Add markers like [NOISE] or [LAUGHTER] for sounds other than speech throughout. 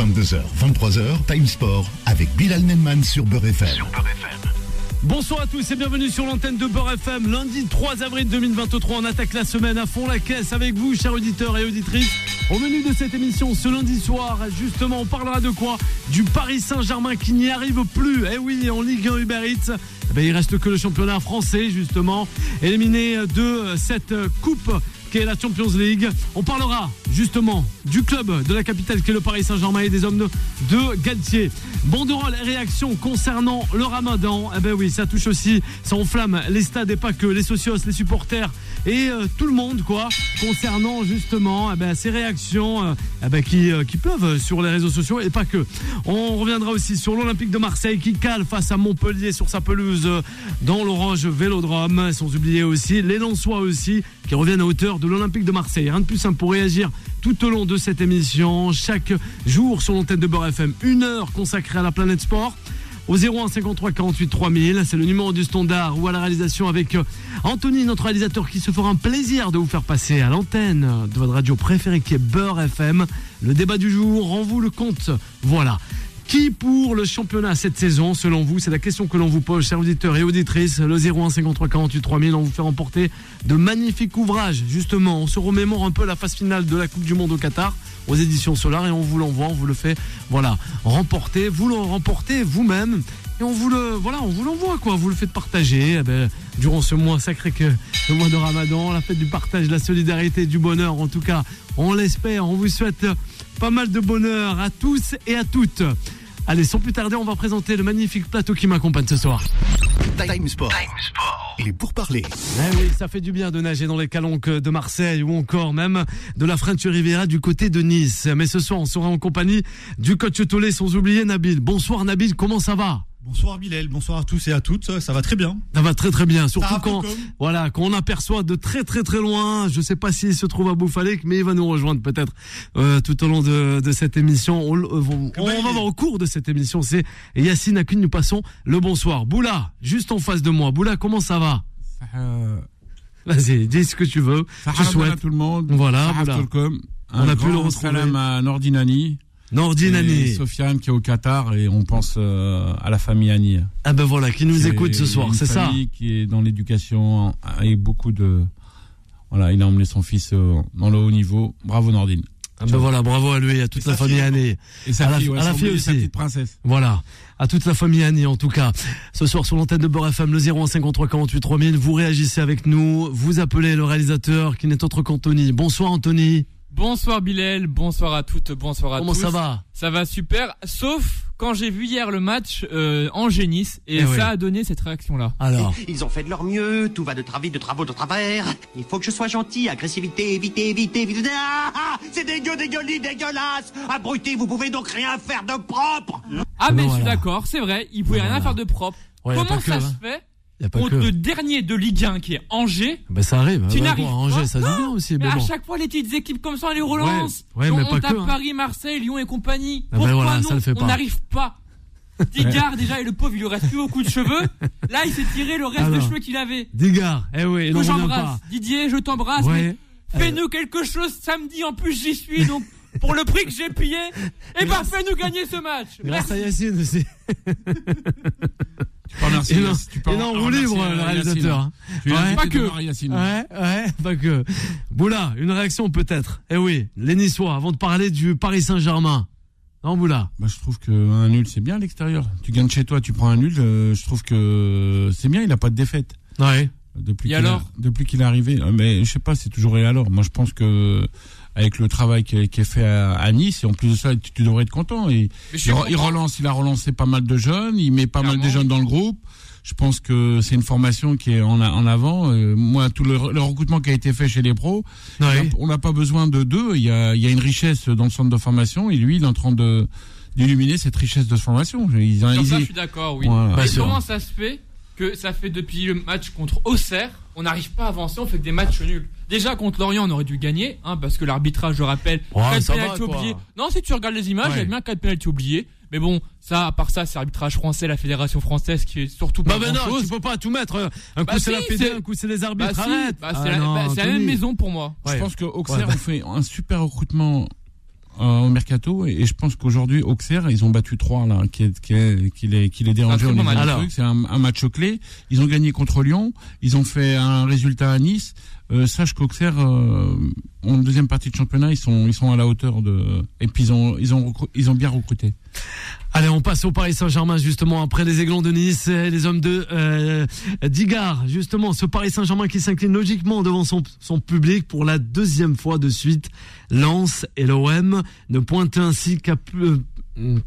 22h, 23h, Time Sport avec Bilal Nenman sur Beurre FM. Bonsoir à tous et bienvenue sur l'antenne de Beurre FM. Lundi 3 avril 2023, on attaque la semaine à fond la caisse avec vous, chers auditeurs et auditrices. Au menu de cette émission, ce lundi soir, justement, on parlera de quoi? Du Paris Saint-Germain qui n'y arrive plus. Eh oui, en Ligue 1 Uber Eats. Eh ben, il reste que le championnat français, justement, éliminé de cette coupe qui est la Champions League. On parlera justement du club de la capitale qui est le Paris Saint-Germain et des hommes de, de Galtier. Banderole et réaction concernant le ramadan. Eh ben oui, ça touche aussi, ça enflamme les stades et pas que les socios, les supporters et euh, tout le monde quoi. Concernant justement eh ben, ces réactions euh, eh ben, qui, euh, qui peuvent sur les réseaux sociaux et pas que. On reviendra aussi sur l'Olympique de Marseille qui cale face à Montpellier sur sa pelouse dans l'Orange Vélodrome. Sans oublier aussi les Lensois aussi qui reviennent à hauteur de l'Olympique de Marseille. Rien de plus simple pour réagir tout au long de cette émission. Chaque jour sur l'antenne de Beurre FM, une heure consacrée à la planète sport. Au 01 53 48 3000, c'est le numéro du standard ou à la réalisation avec euh, Anthony, notre réalisateur qui se fera un plaisir de vous faire passer à l'antenne de votre radio préférée qui est Beurre FM. Le débat du jour, en vous le compte. Voilà. Qui pour le championnat cette saison, selon vous? C'est la question que l'on vous pose, chers auditeurs et auditrices. Le 01 53 48 3000, on vous fait remporter de magnifiques ouvrages. Justement, on se remémore un peu la phase finale de la Coupe du Monde au Qatar aux éditions Solar et on vous l'envoie, on vous le fait, voilà, remporter. Vous le remportez vous-même et on vous le, voilà, on vous l'envoie quoi. Vous le faites partager eh ben, durant ce mois sacré que le mois de Ramadan, la fête du partage, de la solidarité, du bonheur. En tout cas, on l'espère. On vous souhaite pas mal de bonheur à tous et à toutes. Allez, sans plus tarder, on va présenter le magnifique plateau qui m'accompagne ce soir. Time Sport. Et pour parler, Eh oui, ça fait du bien de nager dans les calanques de Marseille ou encore même de la French Riviera du côté de Nice. Mais ce soir, on sera en compagnie du coach Tolé, sans oublier Nabil. Bonsoir Nabil, comment ça va? Bonsoir Bilal, bonsoir à tous et à toutes, ça va très bien. Ça va très très bien, surtout quand, voilà, quand on aperçoit de très très très loin, je sais pas s'il se trouve à Bouffalek, mais il va nous rejoindre peut-être euh, tout au long de, de cette émission. On, euh, on- on va voir au cours de cette émission, c'est Yacine Akune, nous passons le bonsoir. Boula, juste en face de moi. Boula, comment ça va? Vas-y, dis ce que tu veux. Je souhaite à tout le monde. Voilà. Tolkom. On a pu le retrouver. Salam à Nordinani. Nordine Annie. Sofiane qui est au Qatar et on pense euh, à la famille Annie. Ah ben voilà, qui nous écoute ce soir, c'est ça Qui est dans l'éducation et beaucoup de. Voilà, il a emmené son fils euh, dans le haut niveau. Bravo Nordine. Ah ben voilà, bravo à lui, à toute Et la famille Annie. Et sa À la- fille, ouais, à la sans fille oublier sa aussi. petite princesse. Voilà, à toute la famille Annie en tout cas. Ce soir sur l'antenne de Beurre FM, le 0153 48 3000, vous réagissez avec nous, vous appelez le réalisateur qui n'est autre qu'Anthony. Bonsoir Anthony, Bonsoir Bilal, bonsoir à toutes, bonsoir à comment tous. ça va? Ça va super, sauf quand j'ai vu hier le match euh, Angers-Nice et Eh ça oui. a donné cette réaction-là. Alors, Ils ont fait de leur mieux, tout va de travail, de travaux, de travers. Il faut que je sois gentil, agressivité, éviter, éviter, éviter. Ah, ah, c'est dégueu, dégueulis, dégueulasse. Abruti, vous pouvez donc rien faire de propre. Ah mais je suis voilà. d'accord, c'est vrai, il pouvait rien faire de propre. Ouais, Comment que, ça hein. se fait contre que. le dernier de Ligue 1 qui est Angers Ben ça arrive, Tu hein, n'arrives bon, Angers, ça joue bien aussi, mais mais à chaque fois les petites équipes comme ça on les relance. Ouais, ouais, on mais pas tape que, hein. Paris, Marseille, Lyon et compagnie. Ah ben Pourquoi voilà, non ça le fait pas. On n'arrive pas. [LAUGHS] Digard déjà et le pauvre il lui reste plus beaucoup de cheveux. Là il s'est tiré le reste de Alors. cheveux qu'il avait. Digard, eh oui, que j'embrasse. Didier, je t'embrasse. Ouais. Fais-nous quelque chose samedi. En plus, j'y suis. Donc, pour le prix que j'ai payé, eh ben, fais-nous gagner ce match. Grâce à Merci. Yacine aussi. [LAUGHS] Tu. Et non, tu peux et non, remercier, libre, le réalisateur. hein. Ouais. Pas que. Ouais, ouais, pas que. Boula, une réaction peut-être. Eh oui, les Niçois, avant de parler du Paris Saint-Germain. Non, Boula? Bah, je trouve qu'un nul, c'est bien à l'extérieur. Tu gagnes chez toi, tu prends un nul. euh, je trouve que c'est bien, il n'a pas de défaite. Ouais. Depuis Et a- alors? Depuis qu'il est arrivé. Euh, Mais je sais pas, c'est toujours et alors. Moi, je pense que avec le travail qui est, qui est fait à, à Nice, et en plus de ça, tu, tu devrais être content. Et, il, relance, il a relancé pas mal de jeunes, il met pas mal de jeunes dans le groupe. Je pense que c'est une formation qui est en, avant. Euh, moi, tout le, le recrutement qui a été fait chez les pros, Ouais. on n'a pas besoin de deux. Il y a, il y a une richesse dans le centre de formation, et lui, il est en train de d'illuminer cette richesse de formation. Ils, Sur ils- ça, je suis d'accord, oui. Voilà. Comment ça se fait que ça fait depuis le match contre Auxerre, on n'arrive pas à avancer, on fait que des matchs nuls. Déjà contre Lorient, on aurait dû gagner, hein, parce que l'arbitrage, je rappelle, Ouais, 4 ça va, pénaltys quoi. oubliés. Non, si tu regardes les images, il y a bien 4 pénaltys oubliés. Mais bon, ça, à part ça, c'est l'arbitrage français, la fédération française qui est surtout pas Bah, ben non, grand-chose. tu peux pas tout mettre. Un coup Bah c'est la si, fédé, c'est- un coup c'est les Bah arbitres. si, Arrête. bah, Ah c'est la, non, bah, c'est la même maison pour moi. Je pense que Auxerre Ouais, bah. fait un super recrutement au mercato et, je pense qu'aujourd'hui Auxerre ils ont battu 3 là qui est, qui est, qui les qui les dérangeait au niveau du truc. c'est un, un match clé. Ils ont gagné contre Lyon. Ils ont fait un résultat à Nice. Euh, sache qu'Auxerre euh, en deuxième partie de championnat ils sont ils sont à la hauteur de et puis ils ont ils ont ils ont bien recruté Allez, on passe au Paris Saint-Germain justement après les Aiglons de Nice les hommes de euh, Digard. Justement, ce Paris Saint-Germain qui s'incline logiquement devant son, son public pour la deuxième fois de suite. Lens et l'OM ne pointent ainsi qu'à plus-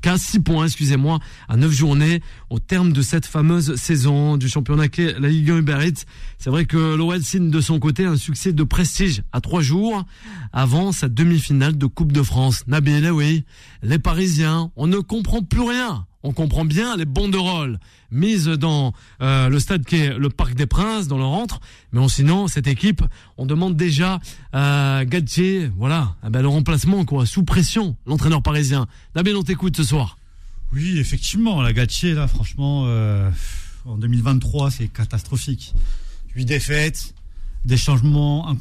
qu'à 6 points, excusez-moi, à 9 journées au terme de cette fameuse saison du championnat qu'est la Ligue 1 Uber Eats. C'est vrai que l'OL signe de son côté un succès de prestige à 3 jours avant sa demi-finale de Coupe de France. Nabil, oui, les Parisiens, on ne comprend plus rien. On comprend bien les banderoles mises dans euh, le stade qui est le Parc des Princes, dans le rentre. Mais on- sinon, cette équipe, on demande déjà à Galtier, voilà, eh ben, le remplacement, quoi, sous pression, l'entraîneur parisien. Nabil, on t'écoute ce soir. Oui, effectivement, la Gatier, là, franchement, euh, en 2023, c'est catastrophique. Huit défaites, des changements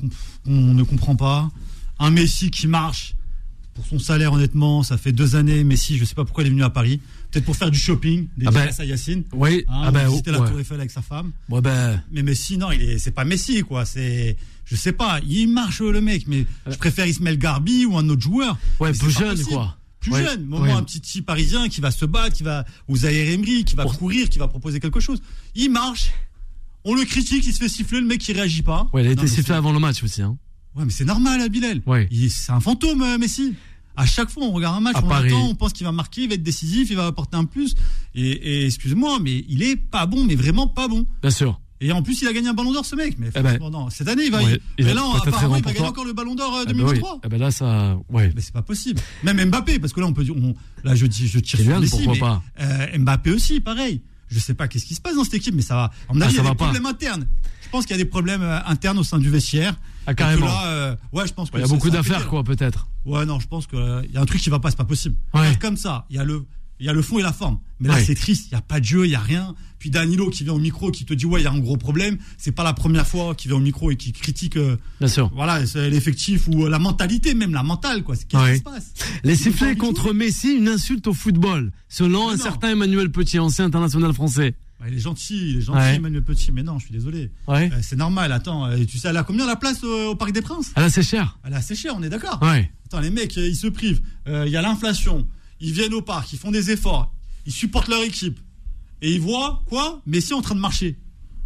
qu'on ne comprend pas, un Messi qui marche. Pour son salaire, honnêtement, ça fait deux années. Messi, je sais pas pourquoi il est venu à Paris. Peut-être pour faire du shopping, des Ah ben, à Yacine. Oui, Hein, ah ben, visiter la ouais. Tour Eiffel avec sa femme. Ouais, ben, Mais Messi, non, il est, c'est pas Messi, quoi. C'est, je sais pas, il marche le mec, mais je préfère Ismaël Garbi ou un autre joueur. ouais, plus jeune, possible. quoi. Plus Ouais, jeune, ouais. moins un petit type parisien qui va se battre, qui va aux Emery, qui va Pour- courir, qui va proposer quelque chose. Il marche. On le critique, il se fait siffler, le mec il réagit pas. Ouais, il a été sifflé avant le match aussi, hein. Ouais, mais c'est normal, à Bilal. Ouais. C'est un fantôme, euh, Messi. À chaque fois, on regarde un match, À on l'attend, on pense qu'il va marquer, il va être décisif, il va apporter un plus. Et, et excuse-moi, mais il est pas bon, mais vraiment pas bon. Bien sûr. Et en plus, il a gagné un ballon d'or, ce mec. Mais Eh ben. non. Cette année, il va. Ouais, il- mais a là, apparemment, il va gagner encore le ballon d'or euh, Ah ben oui. 2023. Ah ben là, ça, ouais. Mais c'est pas possible. Même Mbappé, parce que là, on peut dire, on- là, je je tire sur Messi, pourquoi mais, pas? euh, Mbappé aussi, pareil. Je sais pas qu'est-ce qui se passe dans cette équipe, mais ça va. À mon Ah, il y a des pas. problèmes internes. Je pense qu'il y a des problèmes euh, internes au sein du vestiaire. Ah, carrément. là, euh, ouais, je pense que Il y a beaucoup d'affaires, quoi, peut-être. Ouais, non, je pense qu'il y a un truc qui va pas, c'est pas possible. Ouais. Comme ça, il y a le, il y a le fond et la forme. Mais là, Ouais. c'est triste. Il y a pas de jeu, il y a rien. Puis Danilo qui vient au micro, qui te dit ouais, il y a un gros problème. C'est pas la première fois qu'il vient au micro et qui critique, euh, Bien sûr. voilà, l'effectif ou euh, la mentalité, même la mentale, quoi. Qu'est-ce Ouais. qui se passe? Les sifflets contre. Messi, une insulte au football, selon Mais un certain Emmanuel Petit, ancien international français. Ouais, il est gentil, il est gentil, Ouais. Emmanuel Petit, mais non, je suis désolé. Ouais. Euh, c'est normal, attends, euh, tu sais, elle a combien la place euh, au Parc des Princes? Ah là, c'est cher. Elle est assez chère, on est d'accord Ouais. Attends, les mecs, ils se privent, il y a l'inflation, ils viennent au parc, ils font des efforts, ils supportent leur équipe, et ils voient, quoi? Messi en train de marcher.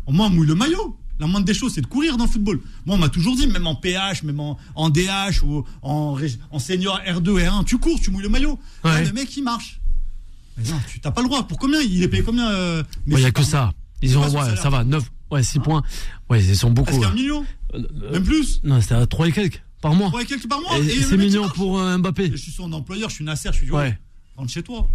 Au moins, on mouille le maillot. La moindre des choses, c'est de courir dans le football. Moi, on m'a toujours dit, même en PH, même en, en DH ou en, en senior R2, R1, tu cours, tu mouilles le maillot. Là, le mec, il marche. Non, tu t'as pas le droit. Pour combien Il est payé combien euh, Il y a que ça. Ils C'est ont, ouais, ça va, 9, ouais, 6 points. Ouais, ils sont beaucoup. Qu'un ouais. million? Euh, Même plus? Non, c'était à 3 et quelques par mois. Ouais, quelques par mois. Et et c'est mignon pour euh, Mbappé. Je suis son employeur, je suis Nasser, je suis du Ouais. rentre chez toi.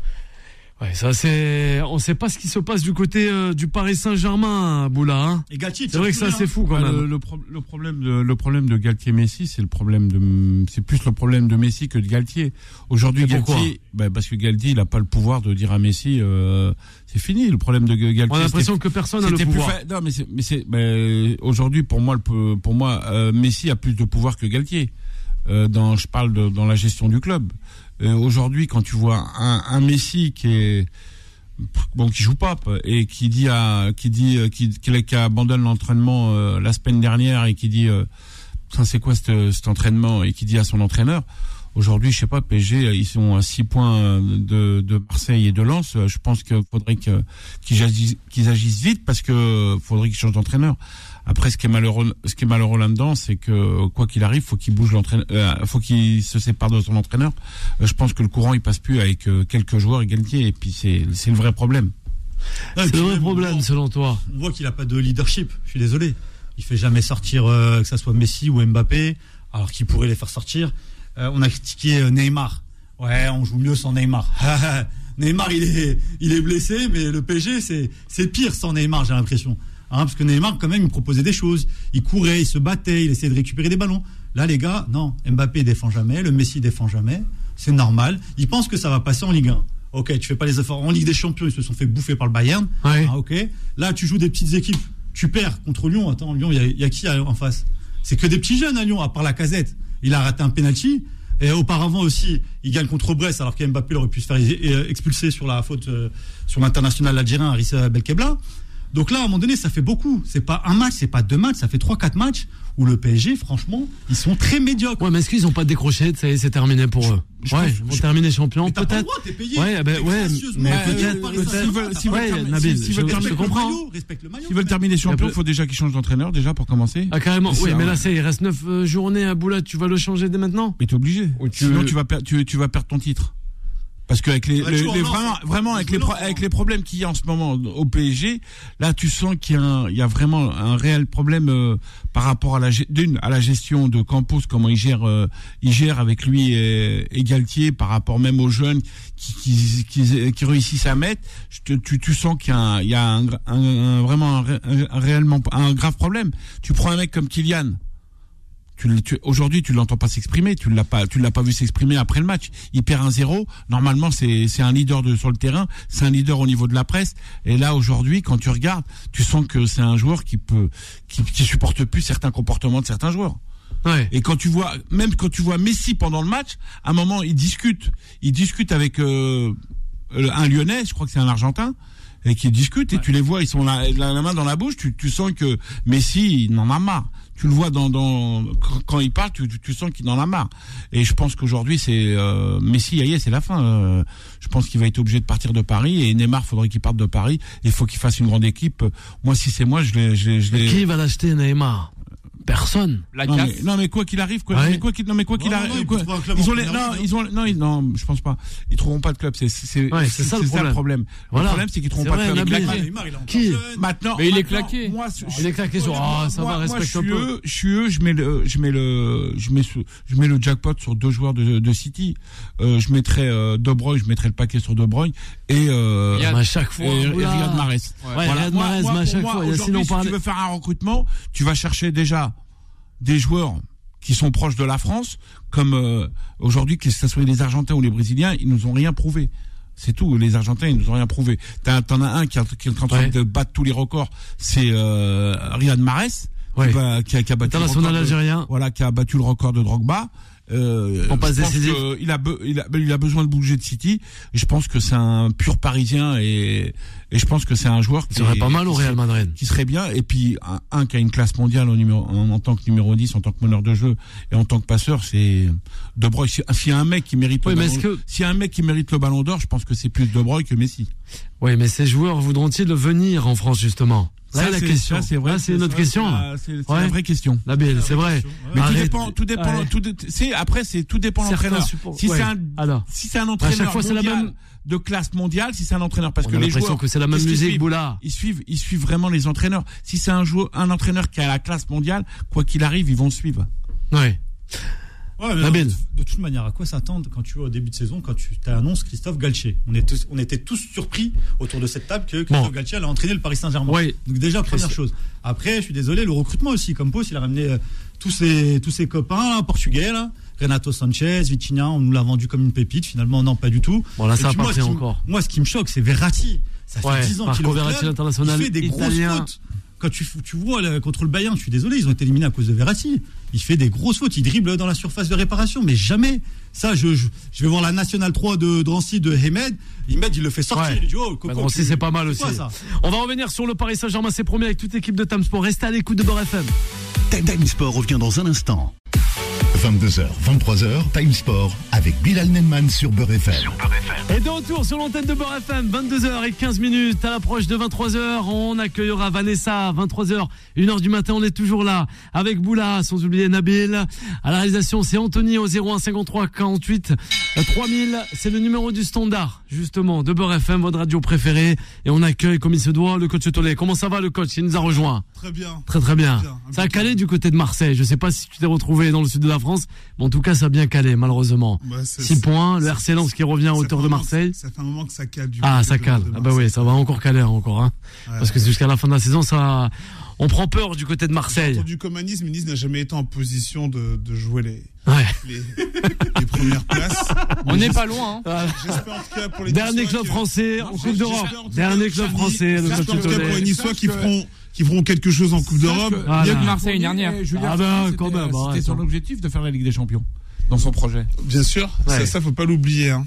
Ouais, ça c'est. On sait pas ce qui se passe du côté euh, du Paris Saint-Germain, Boula. Hein. Et Galtier, C'est vrai que ça plus c'est fou quand Ouais, même. le, le pro- le problème de le problème de Galtier Messi, c'est le problème de c'est plus le problème de Messi que de Galtier. Aujourd'hui, Galtier, bah, parce que Galtier, il a pas le pouvoir de dire à Messi, euh, c'est fini. Le problème de Galtier. On a l'impression que personne n'a le c'était plus pouvoir. fa- Non, mais mais c'est, mais aujourd'hui, pour moi, le, pour moi, euh, Messi a plus de pouvoir que Galtier. Euh, dans, je parle de, dans la gestion du club. Euh, aujourd'hui, quand tu vois un, un Messi qui est bon, qui joue pas et qui dit à, qui dit, euh, qui, qui, abandonne l'entraînement euh, la semaine dernière et qui dit, Putain, c'est quoi cet entraînement et qui dit à son entraîneur. Aujourd'hui, je sais pas, PSG, ils sont à 6 points de, de Marseille et de Lens. Je pense qu'il faudrait que, qu'ils agissent, qu'ils agissent vite parce que faudrait qu'ils changent d'entraîneur. Après, ce qui est malheureux, ce qui est malheureux là-dedans, c'est que quoi qu'il arrive, faut qu'il bouge l'entraîneur, euh, faut qu'il se sépare de son entraîneur. Euh, je pense que le courant il passe plus avec euh, quelques joueurs égalités et puis c'est c'est le vrai problème. C'est le vrai problème selon toi. On voit qu'il a pas de leadership. Je suis désolé. Il fait jamais sortir euh, que ça soit Messi ou Mbappé, alors qu'il pourrait les faire sortir. Euh, on a critiqué euh, Neymar. Ouais, on joue mieux sans Neymar. [LAUGHS] Neymar, il est, il est blessé, mais le PSG, c'est, c'est pire sans Neymar, j'ai l'impression. Hein, parce que Neymar, quand même, il proposait des choses. Il courait, il se battait, il essayait de récupérer des ballons. Là, les gars, non, Mbappé défend jamais, le Messi défend jamais. C'est normal. Ils pensent que ça va passer en Ligue 1. Ok, tu fais pas les efforts. En Ligue des Champions, ils se sont fait bouffer par le Bayern. Ouais. Ah, ok. Là, tu joues des petites équipes. Tu perds contre Lyon. Attends, Lyon, il y y, a qui en face? C'est que des petits jeunes à Lyon, à part la casette. Il a raté un penalty. Et auparavant aussi, il gagne contre Brest, alors qu'Mbappé aurait pu se faire expulser sur la faute euh, sur l'international algérien Aris Belkebla. Donc là, à un moment donné, ça fait beaucoup. C'est pas un match, c'est pas deux matchs, ça fait trois, quatre matchs où le PSG, franchement, ils sont très médiocres. Ouais, mais est-ce qu'ils ont pas décroché Ça y est, c'est terminé pour eux. je ouais, pense- ils vont je- terminer champion, peut-être. t'es payé. Ouais, ben, T'es ouais, mais peut-être- je, comprends. S'ils veulent terminer champion, Il faut déjà qu'ils changent d'entraîneur déjà pour commencer. Ah carrément. C'est Oui, mais là, c'est il reste 9 journées à Boula. Tu vas le changer dès maintenant Mais t'es obligé. Sinon tu vas perdre ton titre. Parce qu'avec les, Ouais, les- vraiment, vraiment avec les, pro- c'est avec les problèmes qu'il y a en ce moment au PSG, là tu sens qu'il y a, un- il y a vraiment un réel problème euh, par rapport à la d'une à la gestion de Campos, comment il gère, euh, il gère avec lui et, et Galtier par rapport même aux jeunes qui, qui, qui, qui réussissent à mettre. Te- tu, tu sens qu'il y a, un, il y a un, un- un- vraiment un, ré- un- un réellement un grave problème. Tu prends un mec comme Kylian. Tu, tu- aujourd'hui, tu l'entends pas s'exprimer. Tu l'as pas, tu l'as pas vu s'exprimer après le match. Il perd un zéro. Normalement, c'est c'est un leader de sur le terrain. C'est un leader au niveau de la presse. Et là, aujourd'hui, quand tu regardes, tu sens que c'est un joueur qui peut, qui, qui supporte plus certains comportements de certains joueurs. Ouais. Et quand tu vois, même quand tu vois Messi pendant le match, à un moment, il discute. Il discute avec euh, euh, un Lyonnais, je crois que c'est un Argentin, et qui discute. Et tu les vois, ils sont la, la, la main dans la bouche. Tu, tu sens que Messi, il en a marre. Tu le vois dans, quand, il parle, tu, tu, sens qu'il en a marre. Et je pense qu'aujourd'hui, c'est euh, Messi, ça y est, c'est la fin. Euh, je pense qu'il va être obligé de partir de Paris. Et Neymar, faudrait qu'il parte de Paris. Il faut qu'il fasse une grande équipe. Moi, si c'est moi, je l'ai- Qui va l'acheter, Neymar? Personne. La non mais, non mais quoi qu'il arrive quoi, Ouais. mais quoi qu'il non mais quoi qu'il arrive ils ont les, non ils ont non ils, non je pense pas ils trouveront pas de club c'est c'est Ouais, c'est ça le problème. Voilà. le problème c'est qu'ils trouveront pas de club Qui maintenant Mais il est claqué. moi je- Il est claqué sur. Ah, ça moi, va, respecte je un suis peu. eux, je suis eux, je mets le, je mets le, je mets ce, je mets le jackpot sur deux joueurs de, de City. Euh, je mettrais euh, De Bruyne, je mettrais le paquet sur De Bruyne et euh, à chaque fois. Riyad Mahrez. Ouais, Riyad Mahrez, à chaque fois, si tu veux faire un recrutement, tu vas chercher déjà des joueurs qui sont proches de la France, comme euh, aujourd'hui, que ce soit les Argentins ou les Brésiliens, ils nous ont rien prouvé. C'est tout. Les Argentins, ils nous ont rien prouvé. T'en as un qui, est en train Ouais. de battre tous les records, c'est euh, Riyad Mahrez, Ouais. qui, va- qui a, qui a battu le International record de- algérien. voilà, qui a battu le record de Drogba. Euh, passe il a, il a il a besoin de bouger de City. Je pense que c'est un pur Parisien et et je pense que c'est un joueur qui serait pas mal au Real Madrid. qui serait bien et puis un, un qui a une classe mondiale au numéro, en, en tant que numéro 10 en tant que meneur de jeu et en tant que passeur c'est De Bruyne Si- s'il y a un mec qui mérite Oui, le ballon, que- s'il y a un mec qui mérite le ballon d'or je pense que c'est plus De Bruyne que Messi Oui, mais ces joueurs voudront-ils venir en France, justement? Là, la c'est- question. c'est vrai c'est vrai, question. c'est la- c'est c'est Ouais. la vraie question Nabil, c'est vrai. mais tout dépend tout dépend Ouais. tout c'est après c'est tout dépend de l'entraîneur si ouais. c'est un Alors. si c'est un À entraîneur chaque fois, c'est la même- de classe mondiale si c'est un entraîneur parce On que a les l'impression joueurs que c'est la même musique, Boula. ils suivent ils suivent vraiment les entraîneurs si c'est un joueur un entraîneur qui a la classe mondiale quoi qu'il arrive ils vont le suivre Ouais. Ouais, mais Nabil. non, de toute manière, à quoi s'attendre quand tu vois au début de saison, quand tu t'annonces Christophe Galtier? On, est tous- on était tous surpris autour de cette table que Christophe Bon. Galtier allait entraîner le Paris Saint-Germain. Ouais. Donc déjà, première chose. Après, je suis désolé, le recrutement aussi, comme Pos, il a ramené euh, tous ses, tous ses copains là, portugais, là. Renato Sanchez, Vitinha, on nous l'a vendu comme une pépite, finalement, non, pas du tout. Bon, là, ça a pas moi, pris ce qui me- encore. Moi, ce qui me choque, c'est Verratti. Ça fait Ouais, 10 ans qu'il est l'international Il fait des grosses fautes. Quand tu, tu vois là, contre le Bayern, je suis désolé, ils ont été éliminés à cause de Verratti. Il fait des grosses fautes, il dribble dans la surface de réparation, mais jamais. Ça, je, je, je vais voir la Nationale 3 de Drancy de Hemed. Hemed, il le fait sortir. Ouais. Il dit, oh, Coco, Bah, Drancy, tu- c'est pas mal quoi, aussi. ça On va revenir sur le Paris Saint-Germain, c'est promis avec toute l'équipe de Tam Sport. Restez à l'écoute de Beurre FM. Time Sport revient dans un instant. 22h, 23h, Time Sport avec Bilal Nenman sur Beurre FM. Et de retour sur l'antenne de Beurre FM, 22h15 minutes, à l'approche de 23h, on accueillera Vanessa, 23h, 1h du matin, on est toujours là, avec Boula, sans oublier Nabil. À la réalisation, c'est Anthony au 01 53 48 euh, 3000, c'est le numéro du standard, justement, de Beurre FM, votre radio préférée. Et on accueille, comme il se doit, le coach Tollet. Comment ça va, le coach? Il nous a rejoint. Très bien. Très très bien. Bien, Ça a calé du côté de Marseille. Je sais pas si tu t'es retrouvé dans le sud de la France, mais en tout cas ça a bien calé malheureusement. Ouais, c'est- 6 points, le RC Lens qui revient à hauteur de Marseille. Ça fait un moment que ça cale du Ah ça cale. Ah bah oui, ça va encore caler hein, encore hein. Ouais. Parce que jusqu'à la fin de la saison ça on prend peur du côté de Marseille. comme à Nice, n'a jamais été en position de, de jouer les, Ouais. les, les premières places. [LAUGHS] On n'est pas loin. hein. Voilà. J'espère en tout cas pour les Dernier club français en Coupe j'espère d'Europe. Dernier club français, j'espère en tout cas pour les. Niçois qui feront, qui feront quelque chose en Coupe d'Europe. Voilà. Mieux que Marseille l'année dernière. Ah ben, quand c'était- même, C'était arrête, son hein. objectif de faire la Ligue des Champions. dans son projet. Bien sûr, Ouais. ça, ça faut pas l'oublier. Hein.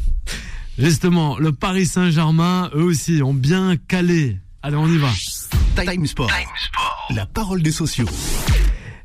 Justement, le Paris Saint-Germain, eux aussi, ont bien calé. Allez, on y va. Time Sport. La parole des sociaux.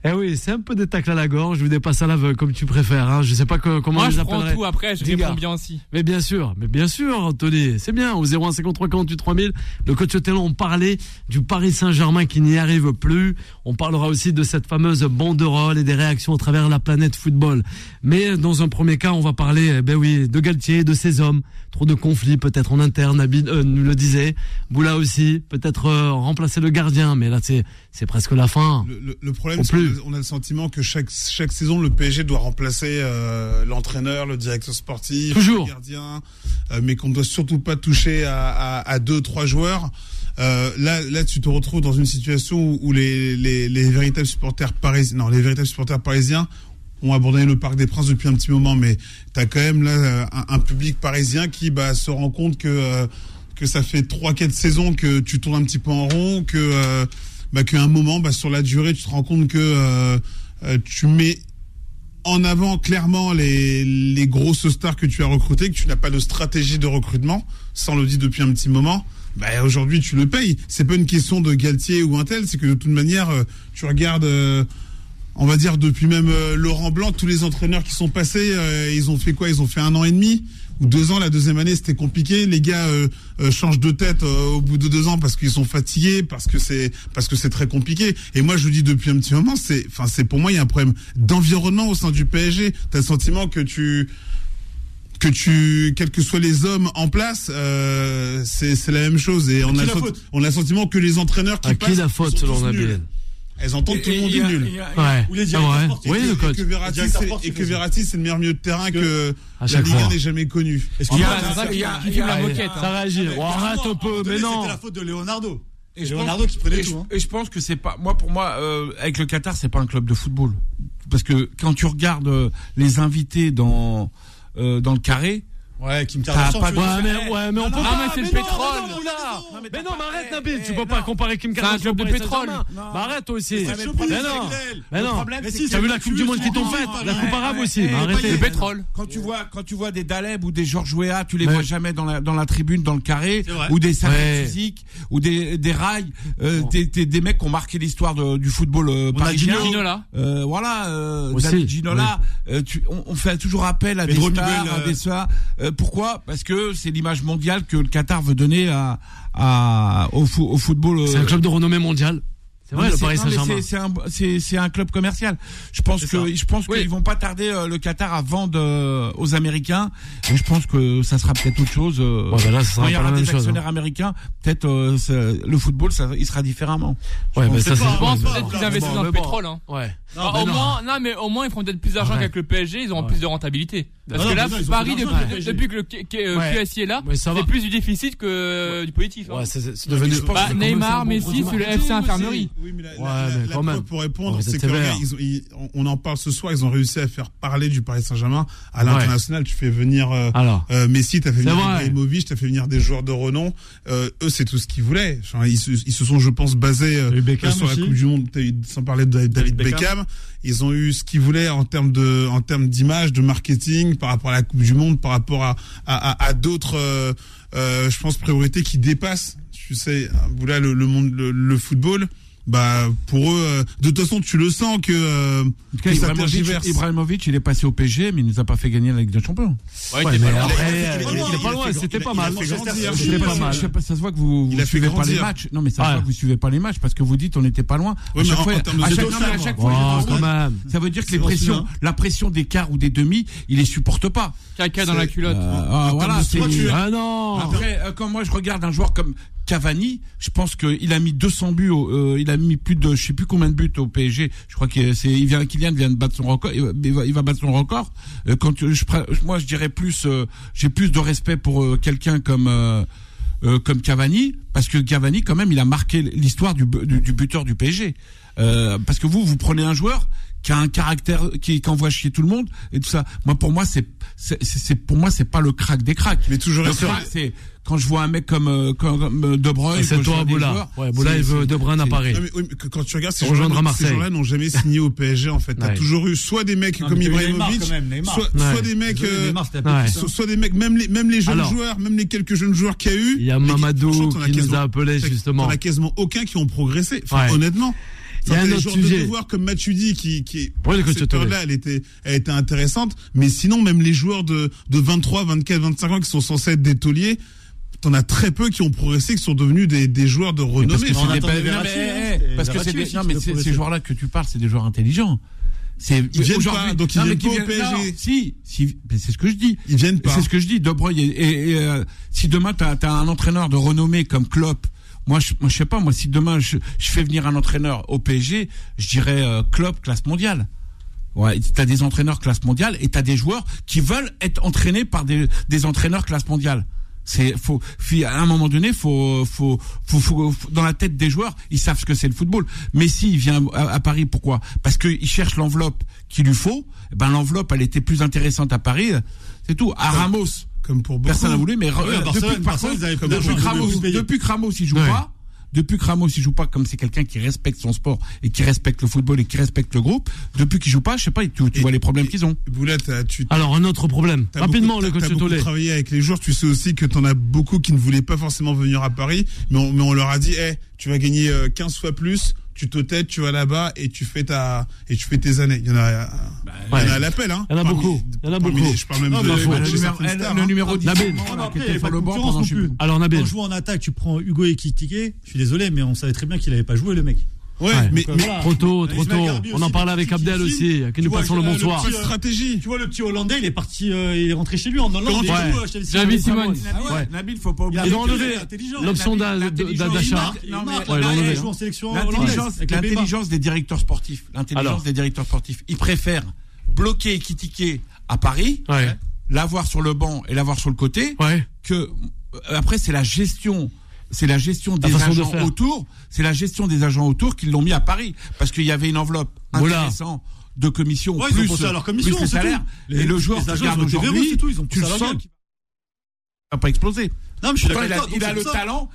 Eh oui, c'est un peu des tacles à la gorge, ou des passes à l'aveugle, comme tu préfères. Hein. Je sais pas que- comment Moi, je les prends tout après, je Diga. réponds bien aussi. Mais bien sûr, mais bien sûr, Anthony, c'est bien. Au 0153 48 3000, le coach Othello, on parlait du Paris Saint-Germain qui n'y arrive plus. On parlera aussi de cette fameuse banderole et des réactions à travers la planète football. Mais dans un premier cas, on va parler, eh ben oui, de Galtier, de ses hommes. Trop de conflits peut-être en interne, Nabil euh, nous le disait. Boula aussi, peut-être euh, remplacer le gardien, mais là c'est presque la fin. Le, le- le problème, c'est qu'on a- on a le sentiment que chaque, chaque saison, le PSG doit remplacer euh, l'entraîneur, le directeur sportif, Toujours. le gardien, mais qu'on ne doit surtout pas toucher à, à, à deux, trois joueurs. Euh, là, là, tu te retrouves dans une situation où, où les, les, les véritables supporters parisiens, non, les véritables supporters parisiens ont abandonné le Parc des Princes depuis un petit moment, mais tu as quand même là un, public parisien qui bah, se rend compte que euh, que ça fait trois quatre saisons que tu tournes un petit peu en rond, que euh, bah, qu'à un moment, bah, sur la durée, tu te rends compte que euh, tu mets en avant clairement les, les grosses stars que tu as recrutées, que tu n'as pas de stratégie de recrutement, on le dit depuis un petit moment. Aujourd'hui tu le payes. C'est pas une question de Galtier ou un tel, c'est que de toute manière tu regardes, on va dire depuis même euh, Laurent Blanc, tous les entraîneurs qui sont passés, euh, ils ont fait quoi? Ils ont fait un an et demi ou deux ans. La deuxième année c'était compliqué. Les gars euh, changent de tête au bout de deux ans parce qu'ils sont fatigués, parce que c'est parce que c'est très compliqué. Et moi je le dis depuis un petit moment, c'est enfin c'est pour moi il y a un problème d'environnement au sein du PSG. T'as le sentiment que tu que tu, quels que soient les hommes en place, euh, c'est la même chose. Et on a, on a le sentiment que les entraîneurs qui À passent qui la faute sont selon Nabil. Elles entendent tout le monde est nul. Ou les c'est directeurs. Oui, et, le que- coach. et que Verratti, c'est- le meilleur milieu de terrain que la Ligue 1 fois. n'ait jamais connu. Il y Excusez-moi, a un ça, qui- il y a- qui a- la moquette. Ça réagit. Arrête un peu, mais non. C'était la faute de Leonardo. Et je Leonardo pense- qui prenait et tout. hein. Et je pense que c'est pas moi pour moi euh, avec le Qatar c'est pas un club de football parce que quand tu regardes euh, les invités dans euh, dans le carré Ouais, Kim T'as Kardashian. pas tu de- veux Ouais, mais, ouais, mais on non, peut pas. mais c'est le pétrole. mais non, mais Mais mais pas- arrête, Nabil. Tu peux pas comparer Kim Kardashian club de au pétrole. Non. Bah, arrête toi aussi. Mais Mais non. Mais le non. Mais T'as vu la Coupe du Monde qui t'ont faite La non, Coupe arabe eh, aussi. Mais pas arrêtez. Le pétrole. quand tu vois quand tu vois des Daleb ou des Georges Weah tu les Mais- vois jamais dans la dans la tribune dans le carré C'est vrai. ou des Ouais. physiques ou des des rails euh, des, mecs qui ont marqué l'histoire du football euh, parisien Gino. Ginola. Euh, voilà, euh, Ginola, euh, tu, on, on fait toujours appel à des stars, à des ça. Euh, pourquoi? Parce que c'est l'image mondiale que le Qatar veut donner à, à au, fo- au football. euh, C'est un club de renommée mondiale. C'est vrai, le Paris Saint-Germain. c'est- un, club commercial. Je pense que, ça. je pense Oui. qu'ils vont pas tarder euh, le Qatar à vendre euh, aux Américains. Et je pense que ça sera peut-être autre chose. euh, Ouais, bah là, ça sera quand il y aura des chose, actionnaires hein. américains, peut-être euh, le football, ça, il sera différemment. Ouais, mais On ça pas, Je pense peut-être qu'ils investissent dans le pétrole. Hein. Ouais. Non, Ah, mais au non. moins, non, mais au moins ils feront peut-être plus d'argent qu'avec le PSG, ils auront plus de rentabilité. Parce que là, Paris, plus depuis, que le depuis que euh. QSI est là, Mais ça va. c'est plus du déficit que euh, du positif. hein. Ouais, c'est devenu. Bah, Neymar, Messi, c'est le FC. Infirmerie. Oui, mais la, la- pour répondre, c'est que on- en parle ce soir, ils ont réussi à faire parler du Paris Saint-Germain à l'international. Tu fais venir euh, Messi, t'as fait venir. Ibrahimovic, t'as fait venir des joueurs de renom. Eux, c'est tout ce qu'ils voulaient. Ils, se, sont, je pense, basés sur la. Coupe du Monde, sans parler de David Beckham. Ils ont eu ce qu'ils voulaient en termes d'image, de marketing, par rapport à la Coupe du Monde, par rapport à, d'autres, euh, euh, je pense, priorités qui dépassent, tu sais, voilà, le, monde, le football. Bah, pour eux, euh, de toute façon, tu le sens que, euh, En tout cas, que Ibrahimovic. Ibrahimovic, il est passé au PSG, mais il nous a pas fait gagner la Ligue des Champions. Ouais, Ouais, mais pas loin. après, Il est pas loin, c'était pas mal. grandir. C'était pas mal. ça se voit que vous, vous suivez pas les grandir. matchs. Non, mais ça se Ouais. voit que vous suivez pas les matchs parce que vous dites on n'était pas loin. Ouais, à chaque en- fois, en à chaque, non, à fois, dans- même. ça veut dire que les C'est pressions, la pression des quarts ou des demi, il les supporte pas. Caca dans la C'est- culotte. Euh, ah, voilà, c'est. Ah non. Après, euh, quand moi je regarde un joueur comme Cavani, je pense qu'il a mis 200 buts, il a mis plus de, je sais plus combien de buts au PSG. Je crois que c'est, il vient, Kylian vient de battre son record, il va, battre son record. Euh, quand je, moi je dirais plus, euh, j'ai plus de respect pour euh, quelqu'un comme comme Cavani, parce que Cavani quand même, il a marqué l'histoire du, du, buteur du PSG. Parce que vous, vous prenez un joueur qui a un caractère qui, qui envoie chier tout le monde et tout ça. Moi, pour moi, c'est, c'est, c'est pour moi, c'est pas le crack des cracks. Mais toujours Le crack, c'est quand je vois un mec comme, euh, comme, euh, De Bruyne. C'est quand je toi, Boula. Ouais, Boula, c'est- il veut c'est- De Bruyne à c'est- Paris. Non, mais, oui, mais que- quand tu regardes ces Marseille. ces joueurs-là n'ont jamais signé au PSG en fait. T'as Ouais. toujours eu soit des mecs Non, comme Ibrahimovic, soit, Ouais. soit des mecs, Désolé, euh, Neymar, soit des mecs, même les, même les jeunes Alors. joueurs, même les quelques jeunes joueurs qu'il y a eu. Il y a Mamadou qui nous a appelé t'en- justement. As quasiment aucun qui ont progressé. Honnêtement. Il y a un autre des joueurs sujet. de devoir comme Matuidi qui, qui coach cette période-là, elle était, elle était intéressante. Mais sinon, même les joueurs de, de 23, 24, 25 ans qui sont censés être des tauliers, t'en as très peu qui ont progressé, qui sont devenus des, des joueurs de parce renommée. que on c'est des non, mais, hein, eh, parce que c'est des, non, mais ces joueurs-là que tu parles, c'est des joueurs intelligents. C'est Ils viennent aujourd'hui- pas, donc ils non, mais viennent pas au viennent- PSG. non, si, si, mais c'est ce que je dis. Ils viennent pas. C'est ce que je dis. De Bruyne et, et- et, euh, si demain t'as as un entraîneur de renommée comme Klopp, moi je, moi, je sais pas. Moi, si demain je, je fais venir un entraîneur au PSG, je dirais euh, Klopp classe mondiale. Ouais, t'as des entraîneurs classe mondiale et t'as des joueurs qui veulent être entraînés par des, des entraîneurs classe mondiale. C'est faut, à un moment donné, faut, faut, faut, faut- dans la tête des joueurs, ils savent ce que c'est le football. Messi il vient à, à Paris, pourquoi? Parce qu'il cherche l'enveloppe qu'il lui faut. Eh Ben l'enveloppe, elle était plus intéressante à Paris. C'est tout. À Ramos, Comme pour beaucoup. personne n'a voulu, mais Ouais, euh, depuis, par contre, plus depuis il joue Ouais. pas, depuis que Ramos il joue pas comme c'est quelqu'un qui respecte son sport et qui respecte le football et qui respecte le groupe, depuis qu'il joue pas, je sais pas, tu, tu Et- vois les problèmes qu'ils ont. Boulette, tu, Alors, un autre problème. Rapidement, beaucoup- le coach travaillé avec les joueurs. Tu sais aussi que t'en as beaucoup qui ne voulaient pas forcément venir à Paris, mais on, mais on leur a dit, eh, tu vas gagner euh, 15 fois plus. Tu te têtes, tu vas là-bas et tu fais ta et tu fais tes années. Il y en a, euh, il y en a à l'appel, hein. Il y en a beaucoup. Il y en a beaucoup. Je parle même Non, de, le, numéro, certaines eh, stars, le hein. numéro 10 Nabil. là, Non, qui après, était il y a sur pas le de banc concurrence pendant non je sais plus. plus. Alors, Quand Nabil. on joue en attaque, tu prends Hugo Ekitike. Je suis désolé, mais on savait très bien qu'il avait pas joué le mec. Ouais, Ouais. mais, Donc, mais voilà. Trop tôt, trop tôt. Garbi On en aussi, parlait avec Abdel aussi, filment. qui nous passons le le bonsoir. petit, pas de stratégie. Tu vois le petit Hollandais, il est parti, euh, il est rentré chez lui en Hollande. Ouais. euh, Simone. incroyable. Ouais. Nabil, faut pas Il oublier. a Ils ont il est enlevé l'option d'achat. L'intelligence, des directeurs sportifs, l'intelligence des directeurs sportifs, ils préfèrent bloquer et critiquer à Paris, Ouais. l'avoir sur le banc et l'avoir sur le côté, Ouais. que euh, après c'est la gestion c'est la gestion des agents autour c'est la gestion des agents autour qui l'ont mis à Paris parce qu'il y avait une enveloppe Voilà. intéressante de commission Ouais, ils ont plus, pensé à leur commission, plus les salaires tout. et Les- le joueur les qui agents, regarde aujourd'hui tu le sens qu'il va pas exploser Non, mais je suis Pourtant, il a, avec toi, il a donc le ça. talent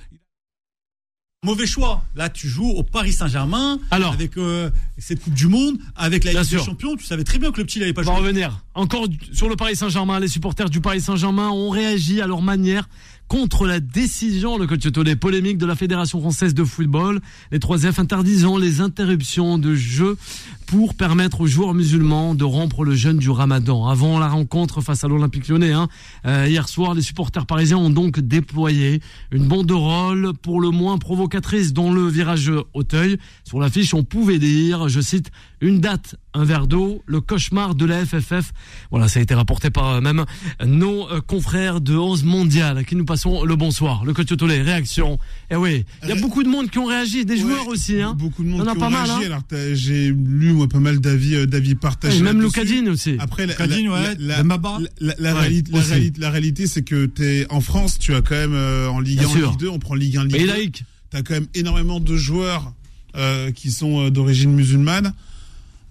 Mauvais choix. Là, tu joues au Paris Saint-Germain. Alors. Avec euh, cette Coupe du Monde, avec la Ligue des. Champions, tu savais très bien que le petit, il avait pas On va joué. revenir. Encore sur le Paris Saint-Germain. Les supporters du Paris Saint-Germain ont réagi à leur manière contre la décision, le coach Tollet, polémique de la Fédération française de football. Les 3F interdisant les interruptions de jeu pour permettre aux joueurs musulmans de rompre le jeûne du ramadan. Avant la rencontre face à l'Olympique lyonnais, hein, euh, hier soir, les supporters parisiens ont donc déployé une banderole pour le moins provocatrice dans le virage Auteuil. Sur l'affiche, on pouvait dire, je cite, une date, un verre d'eau, le cauchemar de la FFF. Voilà, ça a été rapporté par euh, même nos euh, confrères de 11 mondial qui nous passons le bonsoir. Le coach Tollet, réaction. Eh oui, il y a Ré- beaucoup de monde qui ont réagi, des joueurs Ouais, aussi. Hein. Beaucoup de monde On en a qui pas ont mal, réagi. hein. Alors j'ai lu moi pas mal d'avis euh, d'avis partagés. Et même. Lucadine aussi. Après, la, Lucadine, la- ouais, la, Mbaba. la, la, la Ouais, réalité, la, aussi. réalité, la réalité, c'est que t'es en France, tu as quand même euh, en Ligue Bien 1, en. Ligue 2, on prend Ligue 1, Ligue Et 2. laïque. T'as quand même énormément de joueurs euh, qui sont euh, d'origine musulmane.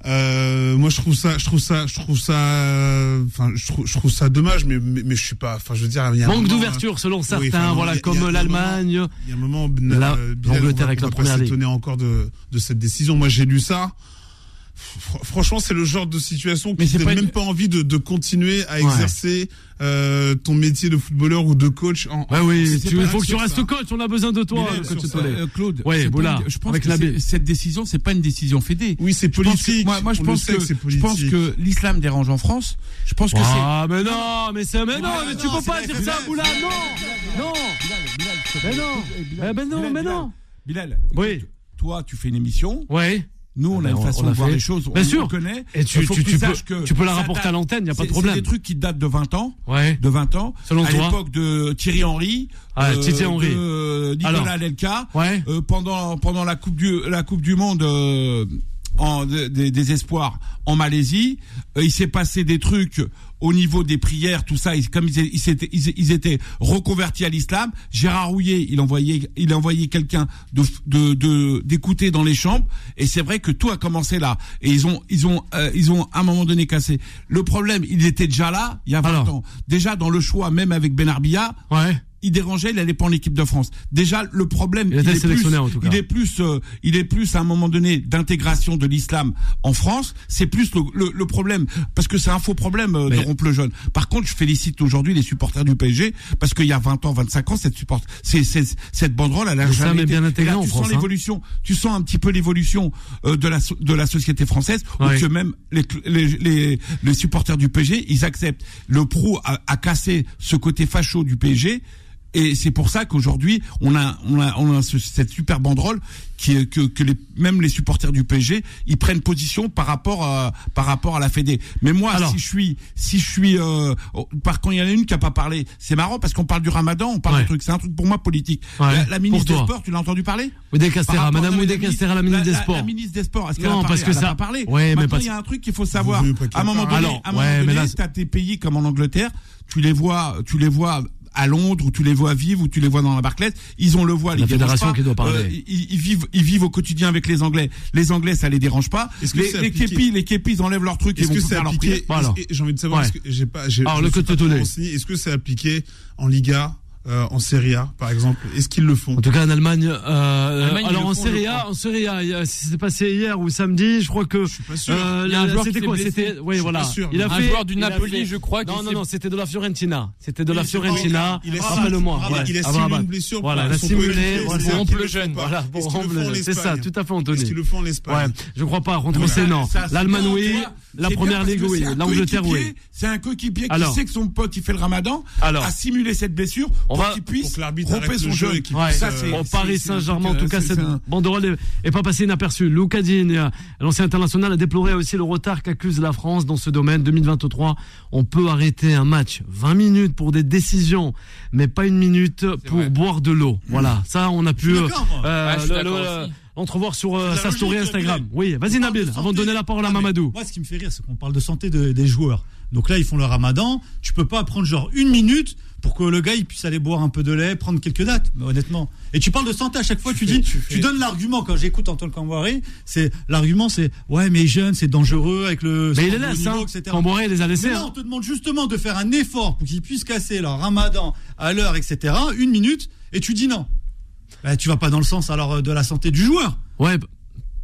Euh, moi, je trouve ça, je trouve ça, je trouve ça, euh, enfin, je trouve, je trouve ça dommage, mais, mais, mais je suis pas, enfin, je veux dire, il y a un Manque d'ouverture selon certains, oui, enfin, voilà, a- comme l'Allemagne. euh, Il y a un moment, euh, l'Angleterre va- avec la première s'étonner encore de, de cette décision. Moi, j'ai lu ça. Fr- Franchement, c'est le genre de situation qui une- même pas envie de, de continuer à exercer euh, ton métier de footballeur ou de coach. En, Ouais, oui, il faut que tu restes ça. coach, on a besoin de toi, Mais sur coach ça. Euh, Claude, Ouais, voilà. une- je pense Avec que cette décision, c'est pas une décision fédée. Oui, c'est que- politique. moi, moi, je On pense que, je pense que l'islam dérange en France. Je pense que c'est Ah, mais non, mais c'est, mais non, Ah, mais tu peux pas dire ça, Boula, non, non, mais non, Eh ben non, mais non. Bilal, Oui. toi, tu fais une émission. Ouais. Nous, on Ben, a une on- façon de voir les choses. Bien on, sûr. on connaît. Et tu, Il faut tu, tu peux, que tu peux la rapporter à l'antenne, y a pas de problème. C'est des trucs qui datent de 20 ans. Ouais. De 20 ans. Selon à l'époque de Thierry Henry. Ah, Thierry Henry. De Nicolas Alors. Anelka. Ouais. Euh, pendant pendant la coupe du la coupe du monde euh, en, des, des espoirs en Malaisie. Euh, il s'est passé des trucs au niveau des prières, tout ça. Ils, comme ils, ils, étaient, ils, étaient reconvertis à l'islam. Gérard Rouillet, il envoyait, il a envoyé quelqu'un de, de, d'écouter dans les chambres. Et c'est vrai que tout a commencé là. Et ils ont, ils ont, euh, ils ont à un moment donné cassé. Le problème, il était déjà là, il y a 20 ans. Déjà dans le choix, même avec Benarbia. Ouais il dérangeait, il allait pas en équipe de France. Déjà, le problème, il, est, plus, il est plus, euh, il est plus à un moment donné d'intégration de l'islam en France. C'est plus le, le, problème parce que c'est un faux problème euh, de rompre le jeune. Par contre, je félicite aujourd'hui les supporters du PSG parce qu'il y a 20 ans, 25 ans, cette support, c'est, cette banderole, elle a jamais été, bien intégrée en tu Sens hein. l'évolution, tu sens un petit peu l'évolution euh, de la de la société française où que même les, les, les, supporters du PSG, ils acceptent. Le pro a, a cassé ce côté facho du PSG et c'est pour ça qu'aujourd'hui, on a, on a, on a cette super banderole qui, que, que les, même les supporters du PSG, ils prennent position par rapport à, par rapport à la Fédé. Mais moi, si je suis, si je suis, euh, par quand il y en a une qui a pas parlé, c'est marrant parce qu'on parle du Ramadan, on parle de truc, c'est un truc pour moi politique. la, ministre des Sports, tu l'as entendu parler? Oudé Castera, Madame Oudé Castera, la ministre des Sports. La, ministre des Sports, est-ce qu'elle a parlé parce que ça a parlé. Ouais, mais il y a un truc qu'il faut savoir. À un moment donné, Alors, à un moment donné, t'as tes pays comme en Angleterre, tu les vois, tu les vois à Londres où tu les vois vivre, où tu les vois dans la Barclays, ils ont le voile. La fédération qui doit parler. Euh, ils, vivent, ils vivent au quotidien avec les Anglais. Les Anglais, ça les dérange pas. Les, les képis, les képis, ils enlèvent leur truc. Est-ce que c'est appliqué J'ai envie de savoir. Ouais. Est-ce que j'ai pas. Alors le code Est-ce que c'est appliqué en Liga euh, en Serie A, par exemple Est-ce qu'ils le font? En tout cas, en Allemagne. Euh, alors en Serie A, en Serie A, si c'est passé hier ou samedi, je crois que. Je suis pas sûr. Euh, c'était quoi? C'était, oui, voilà. Il a un fait, joueur du Napoli, je crois. Non, non, non, c'était de la Fiorentina. C'était de la Fiorentina. Rappelle-moi. Il a simulé une blessure. Voilà, il a simulé. Pour le jeune. Voilà, pour C'est ça, tout à fait, Anthony. Est-ce qu'ils le font en Espagne? Ouais, je crois pas. Contre c'est non. L'Allemagne, oui. La première ligue, oui. L'Angleterre, oui. C'est un coéquipier qui sait que son pote, il fait le ramadan, a simulé cette blessure pour qu'il puisse tromper son jeu. Ça, c'est Paris Saint-Germain, en tout cas, cette banderole est pas passée inaperçue. Luca Digne, l'ancien international, a déploré aussi le retard qu'accuse la France dans ce domaine. 2023, on peut arrêter un match 20 minutes pour des décisions, mais pas une minute pour boire de l'eau. Voilà, ça, on a pu entrevoir sur sa story Instagram. Oui, vas-y Nabil, avant de donner la parole à Mamadou. Moi, ce qui me fait rire, c'est qu'on parle de santé des joueurs. Donc là, ils font le ramadan. Tu peux pas prendre genre une minute pour que le gars il puisse aller boire un peu de lait, prendre quelques dates, honnêtement. Et tu parles de santé à chaque fois, tu, dis, tu, donnes l'argument quand j'écoute Antoine Camboiré, c'est l'argument c'est ouais mais jeune c'est dangereux avec le mais il les laisse hein, Camboiré les a laissés. Mais non, on te demande justement de faire un effort pour qu'ils puissent casser leur ramadan à l'heure etc. Une minute et tu dis non. Bah, tu vas pas dans le sens alors de la santé du joueur. Ouais,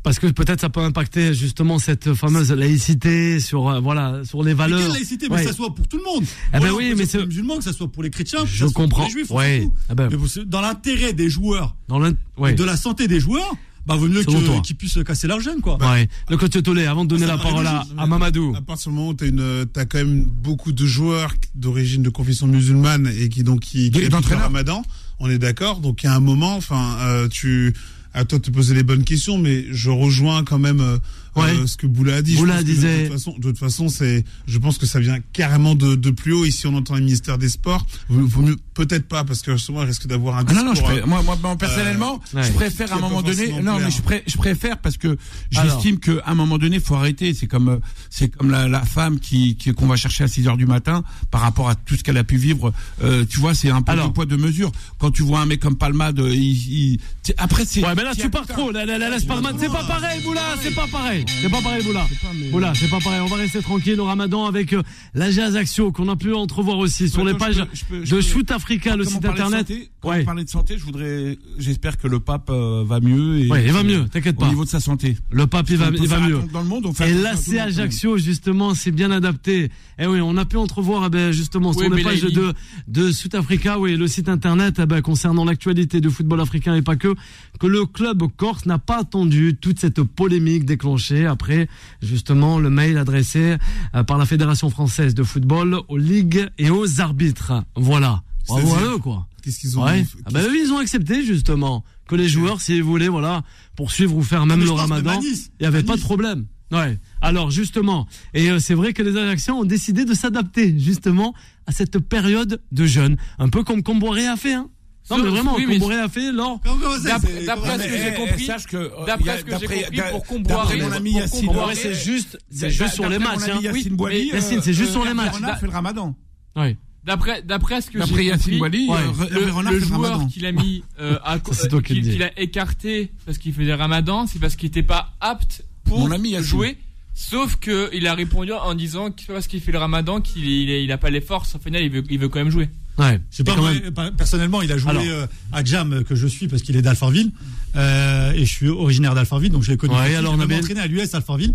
parce que peut-être ça peut impacter justement cette fameuse laïcité sur euh, voilà sur les valeurs. Mais quelle laïcité? Mais que ça soit pour tout le monde. Eh ben oui, mais c'est les musulmans, que ça soit pour les chrétiens, je comprends. pour les juifs, ouais. Eh ben... dans l'intérêt des joueurs, dans ouais. de la santé des joueurs. Bah, vaut mieux qu'ils puissent casser leur gêne, quoi. ouais. Le coach Tolé, avant de donner la parole à, à, Mamadou. À partir du moment où t'as une, t'as quand même beaucoup de joueurs d'origine de confession musulmane et qui donc qui, qui, qui Ramadan, on est d'accord. Donc il y a un moment, enfin, euh, tu, à toi de te poser les bonnes questions, mais je rejoins quand même euh, euh, ce que Boula a dit. Boula disait. De toute façon, de toute façon, c'est, je pense que ça vient carrément de, de plus haut. Ici, on entend le ministère des Sports. Vaut mieux peut-être pas parce que justement, je risque d'avoir un. Ah non, non, je moi, moi, personnellement, euh, je préfère à un moment donné. Non, mais je, je préfère parce que j'estime qu'à un moment donné, faut arrêter. C'est comme, c'est comme la, la femme qui, qui qu'on va chercher à 6 heures du matin par rapport à tout ce qu'elle a pu vivre. Euh, tu vois, c'est un peu de poids de mesure. Quand tu vois un mec comme Palmade, il, il après c'est. Ouais, mais là tu pars trop. La, la, la, la Palmade, c'est pas pareil, Boula, c'est pas pareil. C'est pas pareil, Boula. Boula, c'est pas pareil. On va rester tranquille au ramadan avec euh, la Jazz Action qu'on a pu entrevoir aussi sur les pages de Shoot Africa, le site internet. Quand on parlait de santé, je voudrais, j'espère que le pape euh, va mieux. Et il va mieux, t'inquiète pas. Au niveau de sa santé. Le pape, il va, il va mieux. Dans le monde, on fait et là, c'est Ajaccio, justement, c'est bien adapté. Et eh oui, on a pu entrevoir, eh ben, justement, sur les pages de, de Shoot Africa, oui, le site internet, eh ben, concernant l'actualité du football africain et pas que, que le club corse n'a pas attendu toute cette polémique déclenchée après justement le mail adressé euh, par la Fédération française de football aux ligues et aux arbitres. Voilà. Bravo à eux, quoi. Qu'est-ce qu'ils ont ouais. ah eux, ils ont accepté justement que les joueurs, s'ils voulaient, voilà, poursuivre ou faire même le Ramadan, il n'y avait pas de problème. Ouais. Alors justement, et euh, c'est vrai que les Ajaxiens ont décidé de s'adapter justement à cette période de jeûne, un peu comme Comboiré a fait. Hein Non, mais vraiment, Oui, mais- Comboré a fait lors. D'après ce que j'ai Eh, eh, compris, sache que, euh, d'après a- ce que j'ai compris, pour Comboiré, mon ami Yacine, Comboiré, c'est juste, c'est D'a- juste sur les matchs. hein. Oui, Yacine, c'est juste euh, sur les matchs. Renard fait le ramadan. Ouais. D'après d'après ce que j'ai Yacine compris, Boili, ouais. euh, le, Renard le joueur qu'il a mis euh, [LAUGHS] à c'est qu'il qu'il a écarté parce qu'il faisait ramadan, c'est parce qu'il n'était pas apte pour Mon ami Yacine. jouer. Sauf que il a répondu en disant que c'est parce qu'il fait le ramadan qu'il il, il a pas les forces. Au final, il veut, il veut quand même jouer. Ouais. Pas, même- personnellement, il a joué Alors. euh, à Jam euh, que je suis parce qu'il est d'Alfortville euh, et je suis originaire d'Alfortville, donc je l'ai connu. Ouais, alors, entraîné à l'US Alfortville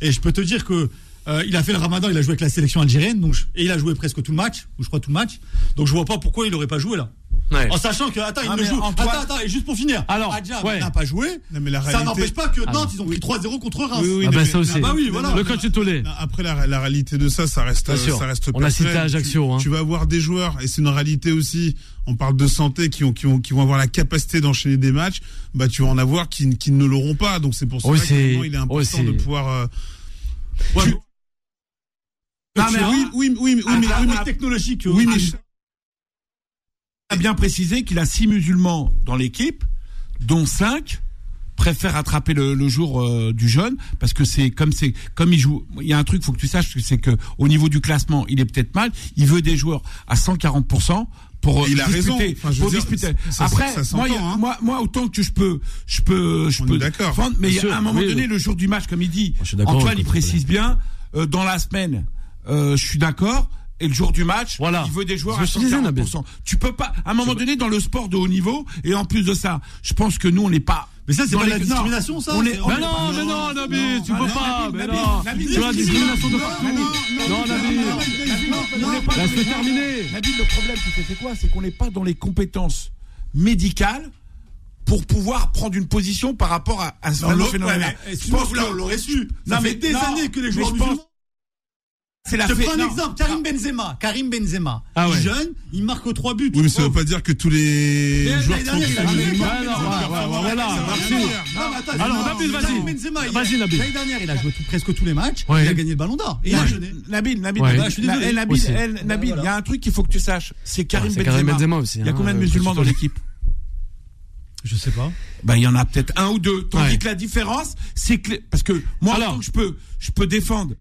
et je peux te dire que euh, il a fait le Ramadan, il a joué avec la sélection algérienne, donc je- et il a joué presque tout le match, ou je crois tout le match. Donc je vois pas pourquoi il aurait pas joué là. Ouais. En sachant que attends, il Ah, ne mais joue. Antoine- Attends, attends, et juste pour finir. Alors, ouais. il n'a pas joué. Non, mais la Ça n'empêche pas que Ah, Nantes, ils ont pris 3-0 contre Reims. Oui, oui, Ah bah mais- ça aussi. Ah bah oui, voilà. Le coach Tolé. Non, Après la, la réalité de ça, ça reste, Bien sûr. ça reste On a cité. Ajaccio, Tu, hein. tu vas avoir des joueurs et c'est une réalité aussi. On parle de santé qui ont, qui ont, qui vont avoir la capacité d'enchaîner des matchs. Bah, tu vas en avoir qui, qui ne l'auront pas. Donc c'est pour ça Oui, que il est important de pouvoir. euh, Ouais, tu- mais- Non, mais oui, oui, oui, mais- oui, mais- ah, oui, ah, mais- technologique. oui, mais a bien précisé qu'il a six musulmans dans l'équipe, dont cinq préfèrent attraper le, le jour euh, du jeûne parce que c'est comme c'est comme il joue il y a un truc faut que tu saches c'est que au niveau du classement il est peut-être mal il veut des joueurs à 140 pour euh, Il a disputer, raison. Enfin, je veux pour dire, disputer. ça- après ça moi, il hein. moi moi autant que je peux je peux je On peux défendre, mais il y Bien a- à un moment oui. donné le jour du match comme il dit Antoine il précise bien euh, dans la semaine euh, je suis d'accord et le jour du match, Voilà. il veut des joueurs Je à te disais, 140%. Nabil. Tu peux pas, à un moment donné, dans le sport de haut niveau, et en plus de ça, je pense que nous, on n'est pas. Mais ça, c'est pas la discrimination, non, ça On est, on Mais non, mais non, Nabil, non, tu peux non, pas. Mais non, tu as la discrimination de non, partout. Non, pas- Laisse-le terminer. Nabil, le problème, tu sais, c'est quoi? C'est qu'on n'est pas dans les compétences médicales pour pouvoir prendre une position par rapport à, à ce l'autre- phénomène-là. ouais, mais, Je pense vous que- l'aurez su. Non, Ça mais fait des non, années que les joueurs la Je fée- prends un non. exemple, Karim Benzema. Karim Benzema. Ah ouais. Jeune, il marque trois buts. Oui, mais ça veut pas dire que tous les Mais joueurs sont- Alors, Nabil, vas-y. Nabil. L'année dernière, il a joué tout- presque tous les matchs. Ouais. Il a gagné le ballon d'or. Et il a Nabil, jeûné. Nabil, Nabil, Ouais. Nabil, je suis désolé. Nabil, Aussi. Nabil, Voilà. il y a un truc qu'il faut que tu saches, c'est Karim Benzema. Il y a hein, combien de euh, musulmans dans l'équipe Je sais pas. Bah, il y en a peut-être un ou deux. Tandis Ouais. que la différence, c'est que, parce que moi, Alors. je peux, je peux défendre.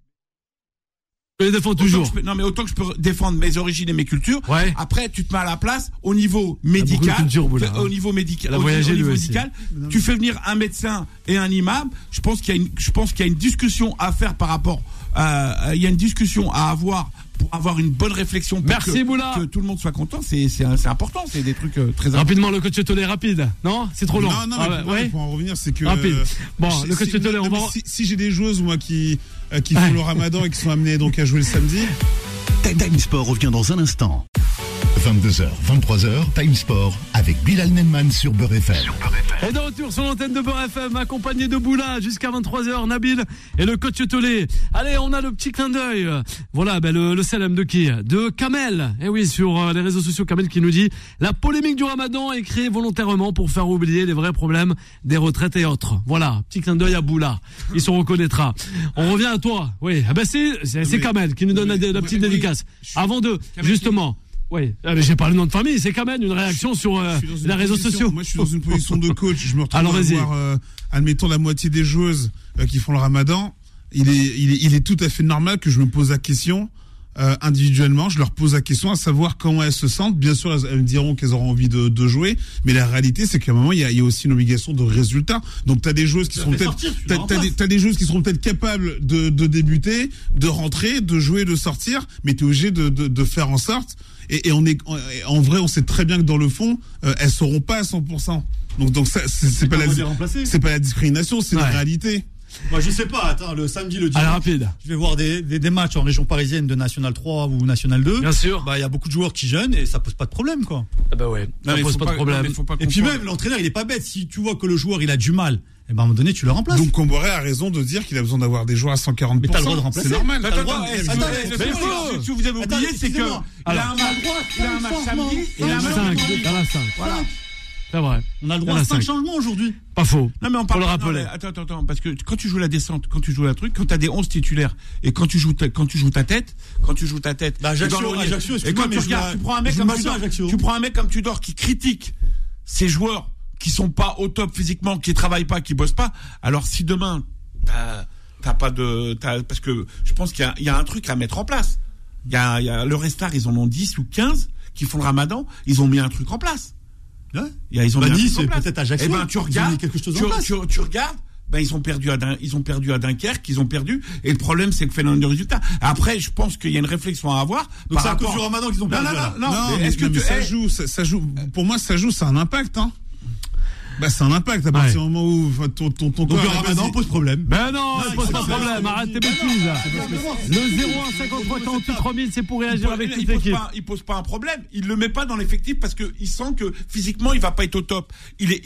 Je les défends toujours. peux- non, mais autant que je peux défendre mes origines et mes cultures. Ouais. Après, tu te mets à la place au niveau médical. culture, hein. au niveau médical. Au, niveau médical. Tu fais venir un médecin et un imam. Je pense qu'il y a une, je pense qu'il y a une discussion à faire par rapport, euh, il y a une discussion à avoir pour avoir une bonne réflexion pour Merci, que, Boula. que tout le monde soit content. C'est, c'est, c'est important. C'est des trucs euh, très importants. Rapidement, le coach Tolé, rapide. Non, c'est trop long. Non, non, Ah mais pour, ouais. pour en revenir, c'est que. Rapide. euh, Bon, le coach si, Tolé, on va. si, si j'ai des joueuses, moi, qui, euh, qui font Ouais. le ramadan et qui sont amenées donc à jouer le samedi, Time Sport revient dans un instant. 22h, 23h, Time Sport avec Bilal Nenman sur Beurre FM. Et de retour sur l'antenne de Beurre FM, accompagné de Boula jusqu'à 23h, Nabil et le coach Tolé. Allez, on a le petit clin d'œil. Voilà, ben le, le salam de qui? De Kamel. Et oui, sur euh, les réseaux sociaux, Kamel qui nous dit La polémique du ramadan est créée volontairement pour faire oublier les vrais problèmes des retraites et autres. Voilà, petit clin d'œil à Boula. Il se reconnaîtra. On revient à toi. Oui, ah ben c'est, Kamel qui nous donne la, petite oui, dédicace. Avant de, justement. Oui, ah, mais j'ai pas le nom de famille, c'est Kamel, une réaction sur euh, les réseaux sociaux. Moi, je suis dans une position de coach. Je me retrouve Alors, à avoir, euh, admettons, la moitié des joueuses euh, qui font le ramadan. Il est, il, est, il est tout à fait normal que je me pose la question euh, individuellement. Je leur pose la question à savoir comment elles se sentent. Bien sûr, elles, elles me diront qu'elles auront envie de, de jouer. Mais la réalité, c'est qu'à un moment, il y a, il y a aussi une obligation de résultat. Donc, tu as des joueuses qui seront peut-être... T'as, des, remplaces. t'as des joueuses qui seront peut-être capables de, de débuter, de rentrer, de jouer, de sortir, mais tu es obligé de, de, de faire en sorte. Et, et on est en, en vrai, on sait très bien que dans le fond, euh, elles seront pas à 100%. Donc, donc ça, c'est, c'est pas la, c'est pas la discrimination, c'est Ouais. la réalité. Moi, je sais pas. Attends, le samedi, le Allez, dimanche, rapide. je vais voir des, des, des matchs en région parisienne de National 3 ou National 2. Bien sûr. Bah, il y a beaucoup de joueurs qui jeûnent et ça pose pas de problème, quoi. Ah bah ouais, ça pose faut pas de non, problème. faut pas Et puis même, l'entraîneur, il est pas bête. Si tu vois que le joueur, il a du mal, et ben, à un moment donné, tu le remplaces. Donc, Comboré a raison de dire qu'il a besoin d'avoir des joueurs à 140%. Mais t'as le droit de remplacer. C'est normal. Attends, attends, Eh, eh, ce que vous avez oublié, c'est que il a un match, samedi, il a un match Cinq, dimanche. à la cinq. Voilà. C'est vrai. On a le Il y droit à 5 cinq. changements aujourd'hui. Pas faux. Non mais on Faut parle le rappeler. attends attends attends parce que quand tu joues la descente, quand tu joues la truc, quand t'as des 11 titulaires et quand tu joues ta, quand tu joues ta tête, quand tu joues ta tête, Bah, Ajaccio, Ajaccio, et quand tu regardes, tu prends un mec comme Tudor, tu prends un mec comme Tudor qui critique ces joueurs qui sont pas au top physiquement, qui travaillent pas, qui bossent pas. Alors si demain t'as pas de parce que je pense qu'il y a, il y a un truc à mettre en place. Il y a, il y a le Restar, ils en ont 10 ou 15 qui font le Ramadan, ils ont mis un truc en place. Ouais. Il y a- Ils ont Bah, Nice, place. peut-être Ajaccio, Eh ben, tu regardes, quelque chose tu, tu- tu regardes, ben ils ont perdu à Dun- ils ont perdu à Dunkerque, ils ont perdu. Et le problème, c'est que fait du résultat. Après, je pense qu'il y a une réflexion à avoir. Donc par c'est à cause rapport- du Ramadan qu'ils ont Non, perdu. non, non, non. Non, mais mais, est-ce que non, mais tu- ça joue, ça, ça joue. Pour moi, ça joue, ça a un impact, hein. Bah, c'est un impact à partir du moment où enfin, ton, ton, ton Donc corps Ramadan pose problème. Ben non, il pose pas problème, arrête tes bêtises. Le 01 53 48 3000, c'est pour réagir avec toute l'équipe. il pose pas un problème. Il le met pas dans l'effectif parce que il sent que physiquement il va pas être au top. Il est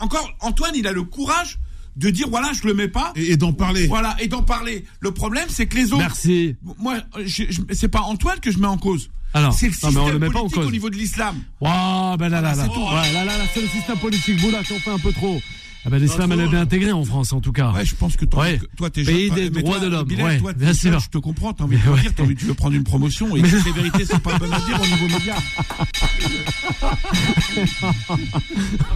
encore Antoine, il a le courage de dire voilà, je le mets pas. et, et d'en parler. Voilà et d'en parler. Le problème, c'est que les autres. Merci. Moi, je, je- c'est pas Antoine que je mets en cause. Alors, c'est le non, mais on système le met pas en politique cause. au niveau de l'islam. Waouh, ben là, là, Ah, là. c'est tout. Ouais, là, là, là, c'est le système politique Boula qui en fait un peu trop. Ah ben l'islam, elle est bien intégrée en France, en tout cas. Ouais, je pense que toi, Ouais. que- toi t'es Pays des mais droits toi, de l'homme, ouais, toi, bien jeune, sûr. Je te comprends, t'as envie de ouais. dire, t'as envie de prendre une promotion et Mais- toutes les vérités sont pas bonnes à dire au niveau média.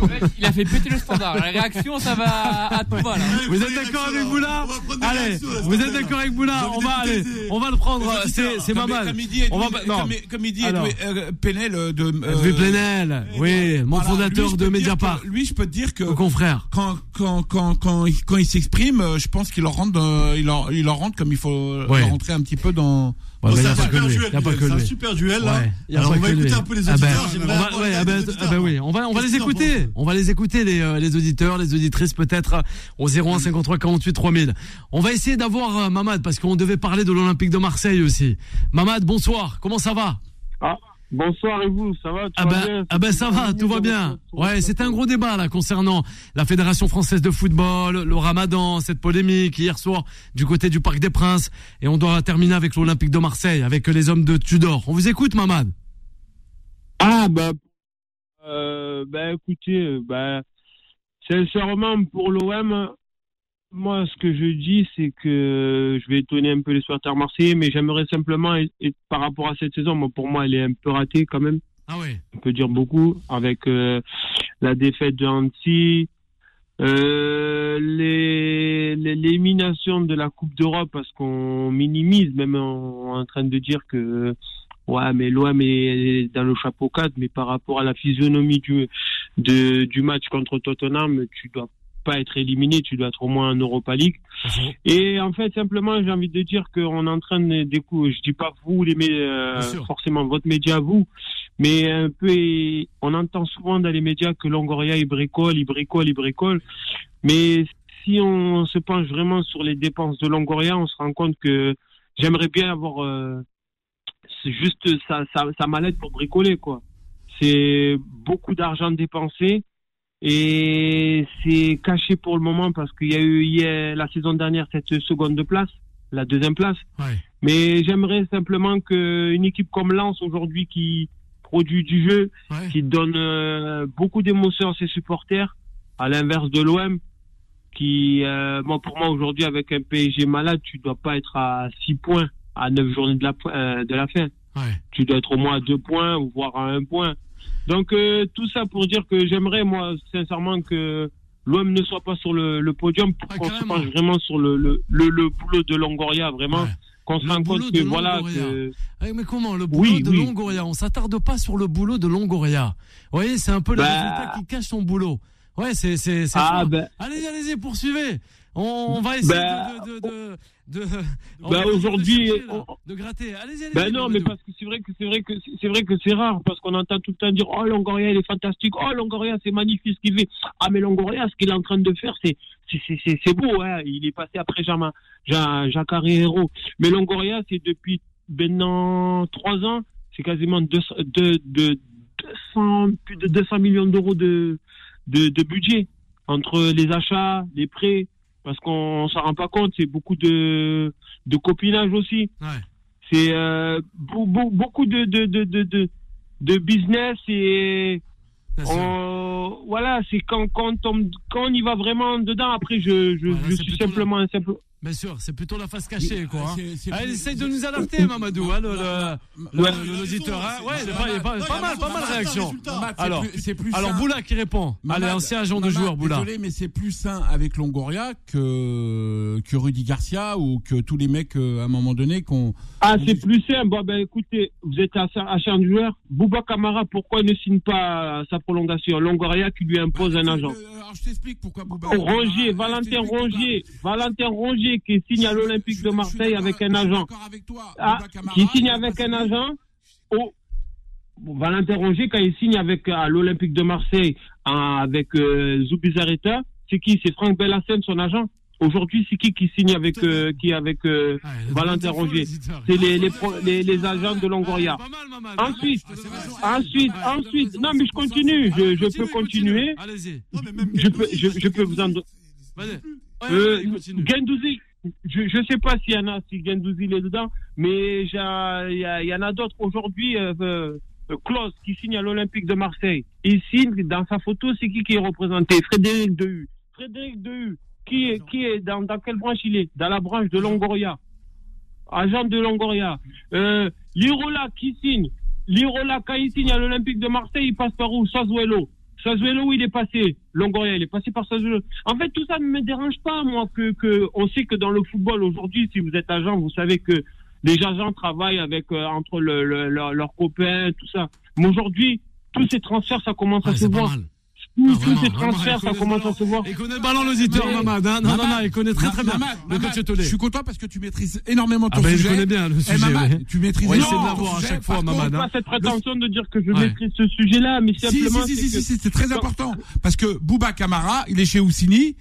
En fait, il a fait péter le standard. La réaction, ça va à tout va là. Vous êtes d'accord avec Boula Allez, vous êtes d'accord avec Boula On va aller, on va le prendre. C'est auditeurs. c'est Comme- il dit, On va Edwin- non. comme, comme il dit Alors. Edwin, euh, Penel euh, de. euh, Plenel, oui, mon fondateur de Mediapart, Lui, je peux te dire que mon confrère. Quand quand quand quand il, quand il s'exprime, euh, je pense qu'il leur rentre, dans- il leur il leur rentre comme il faut Ouais. leur rentrer un petit peu dans. Ouais, c'est un super duel. C'est un super duel là. Ouais, Alors on va que lui. écouter un peu les Ah ben, auditeurs. On va, ah ben, ah ben on va, on va Qu'est-ce les écouter. On va les écouter, les, euh, les auditeurs, les auditrices, peut-être, au 01 53 48 3000. On va essayer d'avoir euh, Mamad, parce qu'on devait parler de l'Olympique de Marseille aussi. Mamad, bonsoir. Comment ça va? Ah, bonsoir et vous, ça va tout Ah ben, bien ah ben ça va, tout va bien. Ouais, c'était un gros débat là concernant la Fédération française de football, le Ramadan, cette polémique hier soir du côté du Parc des Princes, et on doit terminer avec l'Olympique de Marseille, avec les hommes de Tudor. On vous écoute, Mamad. Ah bah, euh, bah écoutez, bah, sincèrement pour l'OM, moi ce que je dis c'est que je vais étonner un peu les supporters marseillais, mais j'aimerais simplement, et, et par rapport à cette saison, moi, pour moi elle est un peu ratée quand même. Ah oui. on peut dire beaucoup, avec euh, la défaite de Annecy, euh, les- les- l'élimination de la Coupe d'Europe, parce qu'on minimise, même en, en train de dire que ouais, mais l'OM est dans le chapeau 4, mais par rapport à la physionomie du, de, du match contre Tottenham, tu dois pas être éliminé, tu dois être au moins en Europa League. Et en fait, simplement, j'ai envie de dire qu'on entraîne des coups. Je dis pas vous, les euh, forcément votre média, vous, mais un peu. on entend souvent dans les médias que Longoria il bricole, il bricole, il bricole. Mais si on se penche vraiment sur les dépenses de Longoria, on se rend compte que j'aimerais bien avoir euh, juste sa, sa, sa mallette pour bricoler, quoi. C'est beaucoup d'argent dépensé. Et c'est caché pour le moment parce qu'il y a eu hier, la saison dernière cette seconde de place, la deuxième place. Ouais. Mais j'aimerais simplement qu'une équipe comme Lens aujourd'hui qui produit du jeu, Ouais. qui donne euh, beaucoup d'émotions à ses supporters, à l'inverse de l'OM, qui, euh, moi pour moi aujourd'hui avec un PSG malade, tu dois pas être à 6 points à 9 journées de la, euh, de la fin. Ouais. Tu dois être au moins à 2 points voire à 1 point. Donc euh, tout ça pour dire que j'aimerais moi sincèrement que l'OM ne soit pas sur le, le podium pour Ouais, qu'on se penche vraiment sur le, le, le, le boulot de Longoria, vraiment. Ouais. Qu'on se boulot compte de que voilà Longoria. que Eh, mais comment le boulot Oui, de oui. Longoria? On s'attarde pas sur le boulot de Longoria. Vous voyez, c'est un peu le Bah. résultat qui cache son boulot. Ouais, c'est ah ben Allez-y, allez-y, poursuivez. On, va essayer Bah. de, de, Bah, de aujourd'hui, de gratter. Allez-y, allez-y. Ben non, mais parce que c'est vrai que c'est vrai que c'est vrai que c'est rare parce qu'on entend tout le temps dire oh Longoria il est fantastique, oh Longoria c'est magnifique ce qu'il fait. Ah mais Longoria ce qu'il est en train de faire c'est c'est c'est c'est- c'est beau hein. Il est passé après Jean Jacques Herrero. Mais Longoria c'est depuis maintenant trois ans, c'est quasiment 200, de, de 200 plus de 200 millions d'euros de, de de budget entre les achats, les prêts parce qu'on s'en rend pas compte, c'est beaucoup de de copinage aussi Ouais. c'est euh, beau- beau- beaucoup de de, de, de, de, business et. On- voilà, c'est quand, quand, on, quand on y va vraiment dedans, après, je, je, Voilà, je suis simplement un simple. Bien sûr, c'est plutôt la face cachée, quoi. hein. Plus- essaye de nous alerter, Mamadou, hein, le, le, le- Ouais. le- l'auditeur. Hein. Ouais, pas, pas, pas a mal, pas mal de résultat, réactions. résultat. Mamad, Alors, plus- c'est plus alors sain. Boula qui répond. Mamad, Allez, ancien agent de joueur, Boula. Désolé, mais c'est plus sain avec Longoria que, que Rudy Garcia ou que tous les mecs, euh, à un moment donné, qu'on. Ah, c'est plus simple. Bon, ben, écoutez, vous êtes achat de joueur. Bouba Kamara, pourquoi il ne signe pas sa prolongation? Longoria qui lui impose un agent. Euh, Alors, je t'explique pourquoi Bouba. Rongier, Valentin. Rongier, Valentin Rongier qui signe à l'Olympique de Marseille avec un agent. d'accord avec toi. Ah, qui signe avec un agent au Bon, Valentin Rongier, quand il signe avec à l'Olympique de Marseille avec euh, Zubizarreta, c'est qui? C'est Franck Bellassène, son agent. Aujourd'hui, c'est qui qui signe avec euh, qui avec euh, Ah, Valentin. C'est les, les, les, les agents de Longoria. Ah, mal. Ensuite, ensuite, Ah, ensuite. Non, mais je continue. Je, je peux continuer. Je peux, je, je peux vous en. Ouais, Euh. Gendouzi, je ne sais pas s'il y en a, si Gendouzi il est dedans, mais il y, en a d'autres aujourd'hui. Euh, euh, Klaus qui signe à l'Olympique de Marseille. Il signe dans sa photo, c'est qui qui est représenté? Frédéric Dehu. Frédéric Dehu, qui est, qui est dans, dans quelle branche il est? Dans la branche de Longoria. Agent de Longoria. Euh, Lirola qui signe. Lirola, quand il signe à l'Olympique de Marseille, il passe par où? Sassuolo. Sassuolo, où il est passé Longoria, il est passé par Sassuolo. En fait, tout ça ne me dérange pas, moi, que, que on sait que dans le football aujourd'hui, si vous êtes agent, vous savez que les agents travaillent avec euh, entre le, le- leur- leurs copains, tout ça. Mais aujourd'hui, tous ces transferts, ça commence Ah, à se c'est pas voir. mal. Tous, Ah, tous ces transferts, il ça connaît commence à se voir. Il connaît ballon, l'auditeur, Mais- Mamad. hein. Non, non, Mamad, non, il connaît très très bien. Le coach. Je suis content parce que tu maîtrises énormément Ah ton je sujet. connais bien le Eh, sujet. Tu maîtrises essayer de énormément l'avoir à chaque fois, Mamad. hein. pas cette prétention de dire que je maîtrise ce sujet-là, mais Si, simplement. si, si, c'est si, si, c'est très important. Parce que Bouba Camara, il est chez Oussini,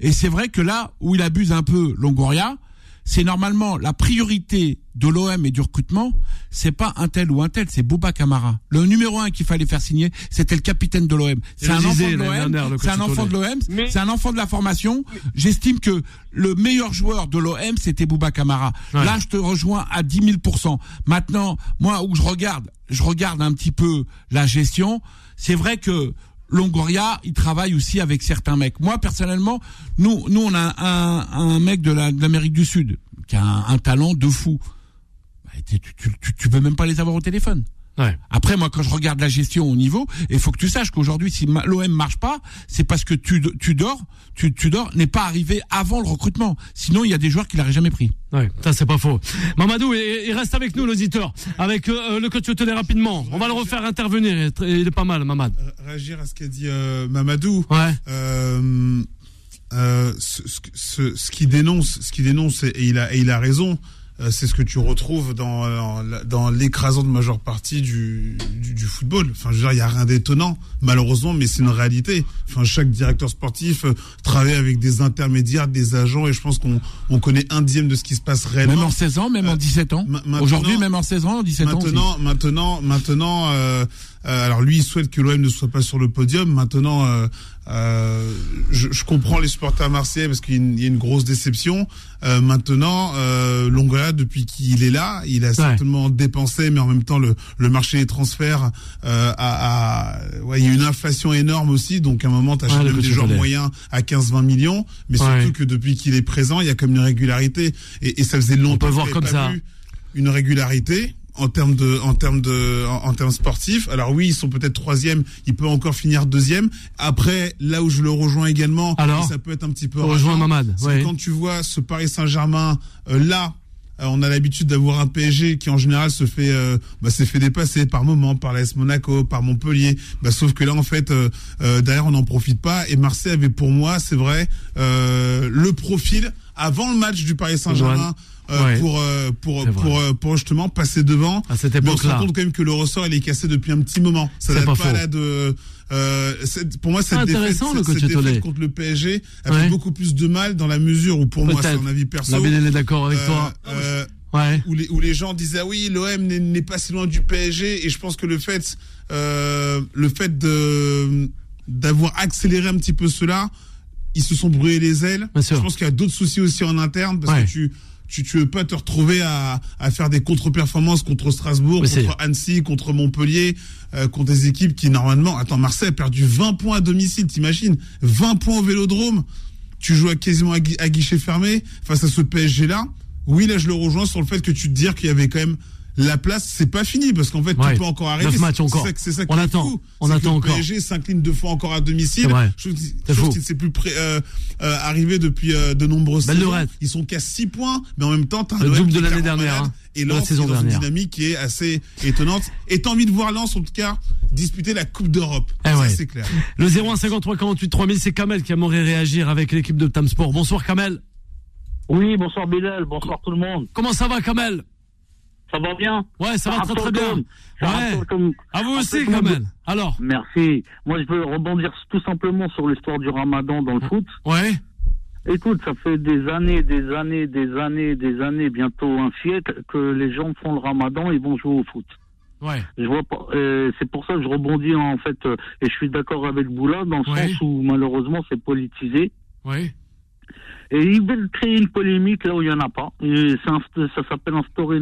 et c'est vrai que là où il abuse un peu Longoria, c'est normalement la priorité de l'OM et du recrutement, c'est pas un tel ou un tel, c'est Bouba Camara. Le numéro un qu'il fallait faire signer, c'était le capitaine de l'OM. C'est un enfant de l'OM, c'est un enfant de l'OM, c'est un enfant de la formation. J'estime que le meilleur joueur de l'OM, c'était Bouba Camara. Ouais. Là, je te rejoins à 10 000% Maintenant, moi, où je regarde, je regarde un petit peu la gestion. C'est vrai que Longoria, il travaille aussi avec certains mecs. Moi, personnellement, nous, nous, on a un, un mec de la- de l'Amérique du Sud qui a un, un talent de fou. Bah, Tu, tu, tu, tu peux même pas les avoir au téléphone. Ouais. Après, moi, quand je regarde la gestion au niveau, il faut que tu saches qu'aujourd'hui, si l'OM marche pas, c'est parce que tu, tu dors, tu, tu dors n'est pas arrivé avant le recrutement. Sinon, il y a des joueurs qui l'auraient jamais pris. Ouais, ça c'est pas faux. Mamadou, il, il reste avec nous l'auditeur, avec euh, le coach Tolé rapidement. On va le refaire intervenir. Il est, très- il est pas mal, Mamad. Euh, Réagir à ce qu'a dit euh, Mamadou. Ouais. Euh, euh, ce, ce, ce- ce qui dénonce, ce qui dénonce, et il a, et il a raison. Euh, C'est ce que tu retrouves dans, dans, dans l'écrasante majeure partie du, du, du football. Enfin, je veux dire, il y a rien d'étonnant, malheureusement, mais c'est une réalité. Enfin, chaque directeur sportif euh, travaille avec des intermédiaires, des agents, et je pense qu'on on connaît un dixième de ce qui se passe réellement. Même en 16 ans, même en Euh, 17 ans. Aujourd'hui, même en 16 ans, en 17 ans. aussi. Maintenant, maintenant, maintenant, euh, euh, alors lui, il souhaite que l'OM ne soit pas sur le podium. Maintenant, euh, euh, je, je comprends les supporters marseillais parce qu'il y a une grosse déception. Euh, maintenant, euh, Longoria, depuis qu'il est là, il a certainement dépensé, mais en même temps, le, le marché des transferts euh, a, a- ouais, il y a une inflation énorme aussi. Donc, à un moment, tu achètes même des joueurs moyens à 15-20 millions, mais surtout que depuis qu'il est présent, il y a comme une régularité. Et, et ça faisait longtemps qu'il voir avait comme pas ça. vu une régularité en termes de en termes de en, en termes sportifs. Alors oui, ils sont peut-être troisième, ils peuvent encore finir deuxième. Après, là où je le rejoins également, Alors ça peut être un petit peu rageant, Mamad. Ouais. quand tu vois ce Paris Saint-Germain euh, là. euh, on a l'habitude d'avoir un PSG qui en général se fait euh, bah, s'est fait dépasser par moment par l'AS Monaco, par Montpellier. Bah, sauf que là en fait euh, euh, derrière on n'en profite pas et Marseille avait pour moi c'est vrai euh, le profil avant le match du Paris Saint-Germain euh, Ouais. pour euh, pour euh, pour justement passer devant. À cette Mais on se époque-là. rend compte quand même que le ressort il est cassé depuis un petit moment. Ça date pas pas, là de. Pour moi, cette Ah, défaite, intéressant, le cette, cette défaite contre le PSG a Ouais. fait beaucoup plus de mal dans la mesure où, pour moi, c'est un avis perso. La est d'accord avec toi. Ouais. où les, où les gens disaient ah oui l'OM n'est pas si loin du PSG et je pense que le fait le fait de d'avoir accéléré un petit peu cela ils se sont brûlés les ailes je pense qu'il y a d'autres soucis aussi en interne parce Ouais. que tu tu, tu veux pas te retrouver à, à faire des contre-performances contre Strasbourg, Oui, contre Annecy, contre Montpellier, euh, contre des équipes qui normalement, attends, Marseille a perdu 20 points à domicile, t'imagines? 20 points au Vélodrome. Tu joues à quasiment à, gui- à guichet fermé face à ce PSG là. Oui, là je le rejoins sur le fait que tu te dire qu'il y avait quand même la place, c'est pas fini parce qu'en fait Ouais. tout peut encore arriver. C'est- ça, que- c'est ça On qui est attend. fou. On C'est que attend le encore. PSG s'incline deux fois encore à domicile. C'est vrai. Chose, C'est chose qui ne s'est plus pré- euh, euh, arrivé depuis euh, de nombreuses Belle saisons. Ils sont qu'à 6 points, mais en même temps, t'as un Le double de l'année dernière, malade. hein. Et Lens saison est dans dernière. une dynamique qui est assez étonnante. Et t'as envie de voir Lens, en tout cas, disputer la Coupe d'Europe. Eh Ça, ouais. c'est clair. Le 0153 48 3000, c'est Kamel qui aimerait réagir avec l'équipe de Tam Sport. Bonsoir Kamel. Oui, bonsoir Bilal, bonsoir tout le monde. Comment ça va Kamel? Ça va bien Ouais, ça va très très bien. Ouais. comme- À vous aussi Kamel. Alors Merci. Moi, je veux rebondir tout simplement sur l'histoire du ramadan dans le foot. Ouais. Écoute, ça fait des années, des années, des années, des années, bientôt un siècle, que les gens font le ramadan et vont jouer au foot. Ouais. Je vois pas. euh, c'est pour ça que je rebondis en fait, euh, et je suis d'accord avec Boula dans le Ouais. sens où malheureusement c'est politisé. Ouais. Et ils veulent créer une polémique là où il y en a pas. Et ça s'appelle instaurer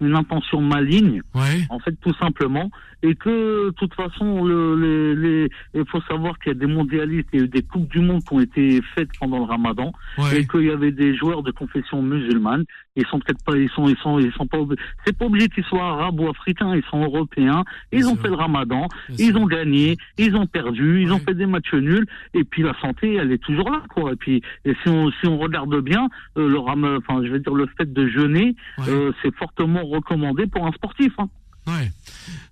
une intention maligne. Ouais. en fait, tout simplement, et que, de toute façon, le, les, il faut savoir qu'il y a des mondialistes, il y a eu des coupes du monde qui ont été faites pendant le Ramadan, Ouais. et qu'il y avait des joueurs de confession musulmane. Ils sont peut-être pas, ils sont, ils sont, ils sont pas, c'est pas obligé qu'ils soient arabes ou africains, ils sont européens. Ils Bien ont sûr. fait le Ramadan, Bien ils sûr. ont gagné, ils ont perdu, ils ont fait des matchs nuls, et puis la santé, elle est toujours là, quoi. Et puis, et si on, si on regarde bien, euh, le ram, enfin, je veux dire, le fait de jeûner, Ouais. euh, c'est fortement recommandé pour un sportif. Hein. Ouais.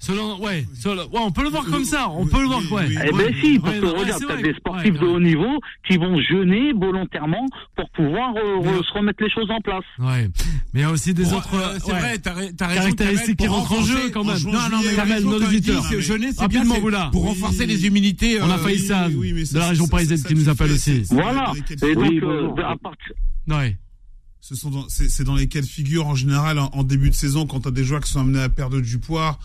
Selon, ouais, selon- ouais, on peut le voir comme ça. On peut le voir, ouais. Eh ben si, parce que ouais, regarde, t'as des sportifs Ouais, de haut niveau qui vont jeûner volontairement pour pouvoir euh, Mais- se remettre les choses en place. Ouais. Mais il y a aussi des autres. euh, c'est ouais, vrai, t'as t'as raison. Caractéristiques qui rentrent en jeu quand même. Non, non, mais Kamel, nos auditeurs. jeûner, c'est bien, pour renforcer les immunités. On a euh, failli ça de la région parisienne qui nous appelle aussi. Voilà. Et donc, à partir- Ouais. Ce sont dans, c'est, c'est dans les cas de figure en général en, en début de saison quand tu as des joueurs qui sont amenés à perdre du poids.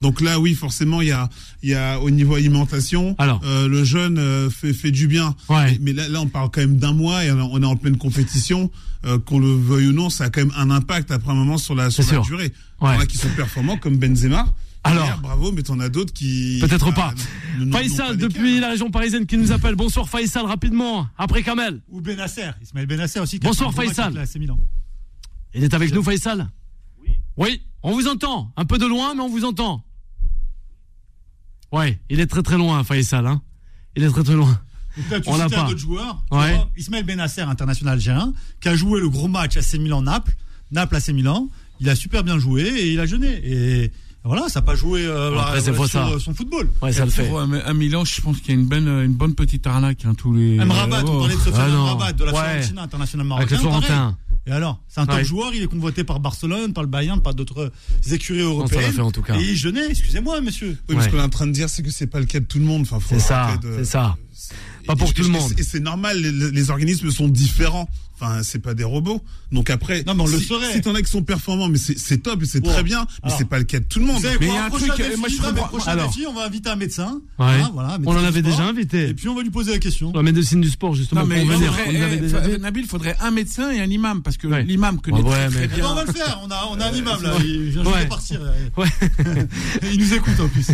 Donc là, oui, forcément, il y a, il y a au niveau alimentation, Alors. euh, le jeûne euh, fait, fait du bien. Ouais. Mais là, là, on parle quand même d'un mois et on est en pleine compétition. Euh, qu'on le veuille ou non, ça a quand même un impact après un moment sur la, sur C'est la durée. Ouais. Il y en a qui sont performants comme Benzema. Alors. Bravo, mais t'en as d'autres qui Peut-être bah, pas. n- n'ont- n'ont Faisal, pas depuis la région parisienne, qui nous appelle. Bonsoir Faisal, rapidement. Après Kamel. Ou Benasser, Ismaël Benasser aussi. Bonsoir, Faisal. Milan. Il est avec nous, Faisal Oui. Oui, on vous entend. Un peu de loin, mais on vous entend. Ouais, il est très très loin, Faisal. Hein. Il est très très loin. Là, tu On l'a citais un pas. autre joueur. tu Ouais. vois, Ismaël Benasser, international algérien, qui a joué le gros match AC Milan-Naples. Naples AC Milan. Il a super bien joué et il a jeûné. Et voilà, ça n'a pas joué euh, après, la- sur ça. euh, son football. Ouais, ça le fait. Pour, euh, à Milan, je pense qu'il y a une bonne, une bonne petite arnaque, hein, tous les. Mrabat, on Oh. parlait de Sofiane Ah non. Mrabat, de la Ouais. Fiorentina, international Avec le marocain. pareil. Florentin. Et alors, c'est un top Ouais. joueur, il est convoité par Barcelone, par le Bayern, par d'autres écuries ça européennes. l'a fait, en tout cas. Et il jeûnait, excusez-moi, monsieur. Oui, mais ce qu'on est en train de dire, c'est que c'est pas le cas de tout le monde. Enfin, C'est ça, de- c'est ça. Pas pour et- tout le monde. Et c'est normal, les, les organismes sont différents. Enfin, c'est pas des robots. Donc après, Non, mais on le si, saurait. si t'en as qui sont performants, mais c'est c'est top et c'est très bien, mais Alors. c'est pas le cas de tout le monde. Vous savez Mais il y a un prochain truc, défi, moi, je alors. défi, on va inviter un médecin. Ouais. Hein, voilà, on en avait sport. déjà invité. Et puis on va lui poser la question. La médecine du sport, justement, Non, mais pour venir. faudrait- On eh, déjà fa- dit. Nabil, il faudrait un médecin et un imam, parce que Ouais. l'imam connaît Ouais, très, mais- bien. on va le faire, on a, on a un imam là, il vient juste de partir. [LAUGHS] Il nous écoute en plus.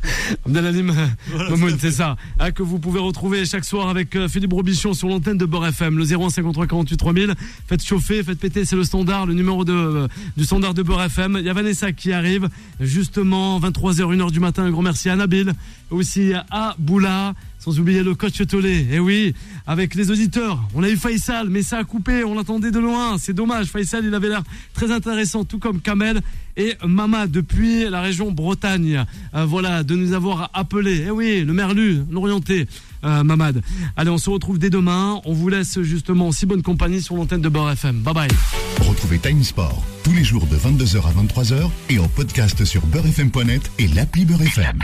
[LAUGHS] Abdelalim Voilà, Mamoun, c'est ça. Hein, que vous pouvez retrouver chaque soir avec euh, Philippe Robichon sur l'antenne de Beurre FM, le 0153 48 3000. Faites chauffer, faites péter, c'est le standard, le numéro de, euh, du standard de Beurre FM. Il y a Vanessa qui arrive, justement, 23h, 1h du matin. Un grand merci à Nabil, aussi à Boula, sans oublier le coach Tolé. Et oui, avec les auditeurs, on a eu Faisal, mais ça a coupé, on l'attendait de loin. C'est dommage, Faisal, il avait l'air très intéressant, tout comme Kamel et Mama depuis la région Bretagne. Euh, voilà, de nous avoir appelé. Eh oui, le Merlu, l'orienté, euh, Mamad. Allez, on se retrouve dès demain. On vous laisse justement en si bonne compagnie sur l'antenne de Beurre FM. Bye bye. Retrouvez Time Sport tous les jours de 22h à 23h et en podcast sur beurrefm.net et l'appli Beurre FM.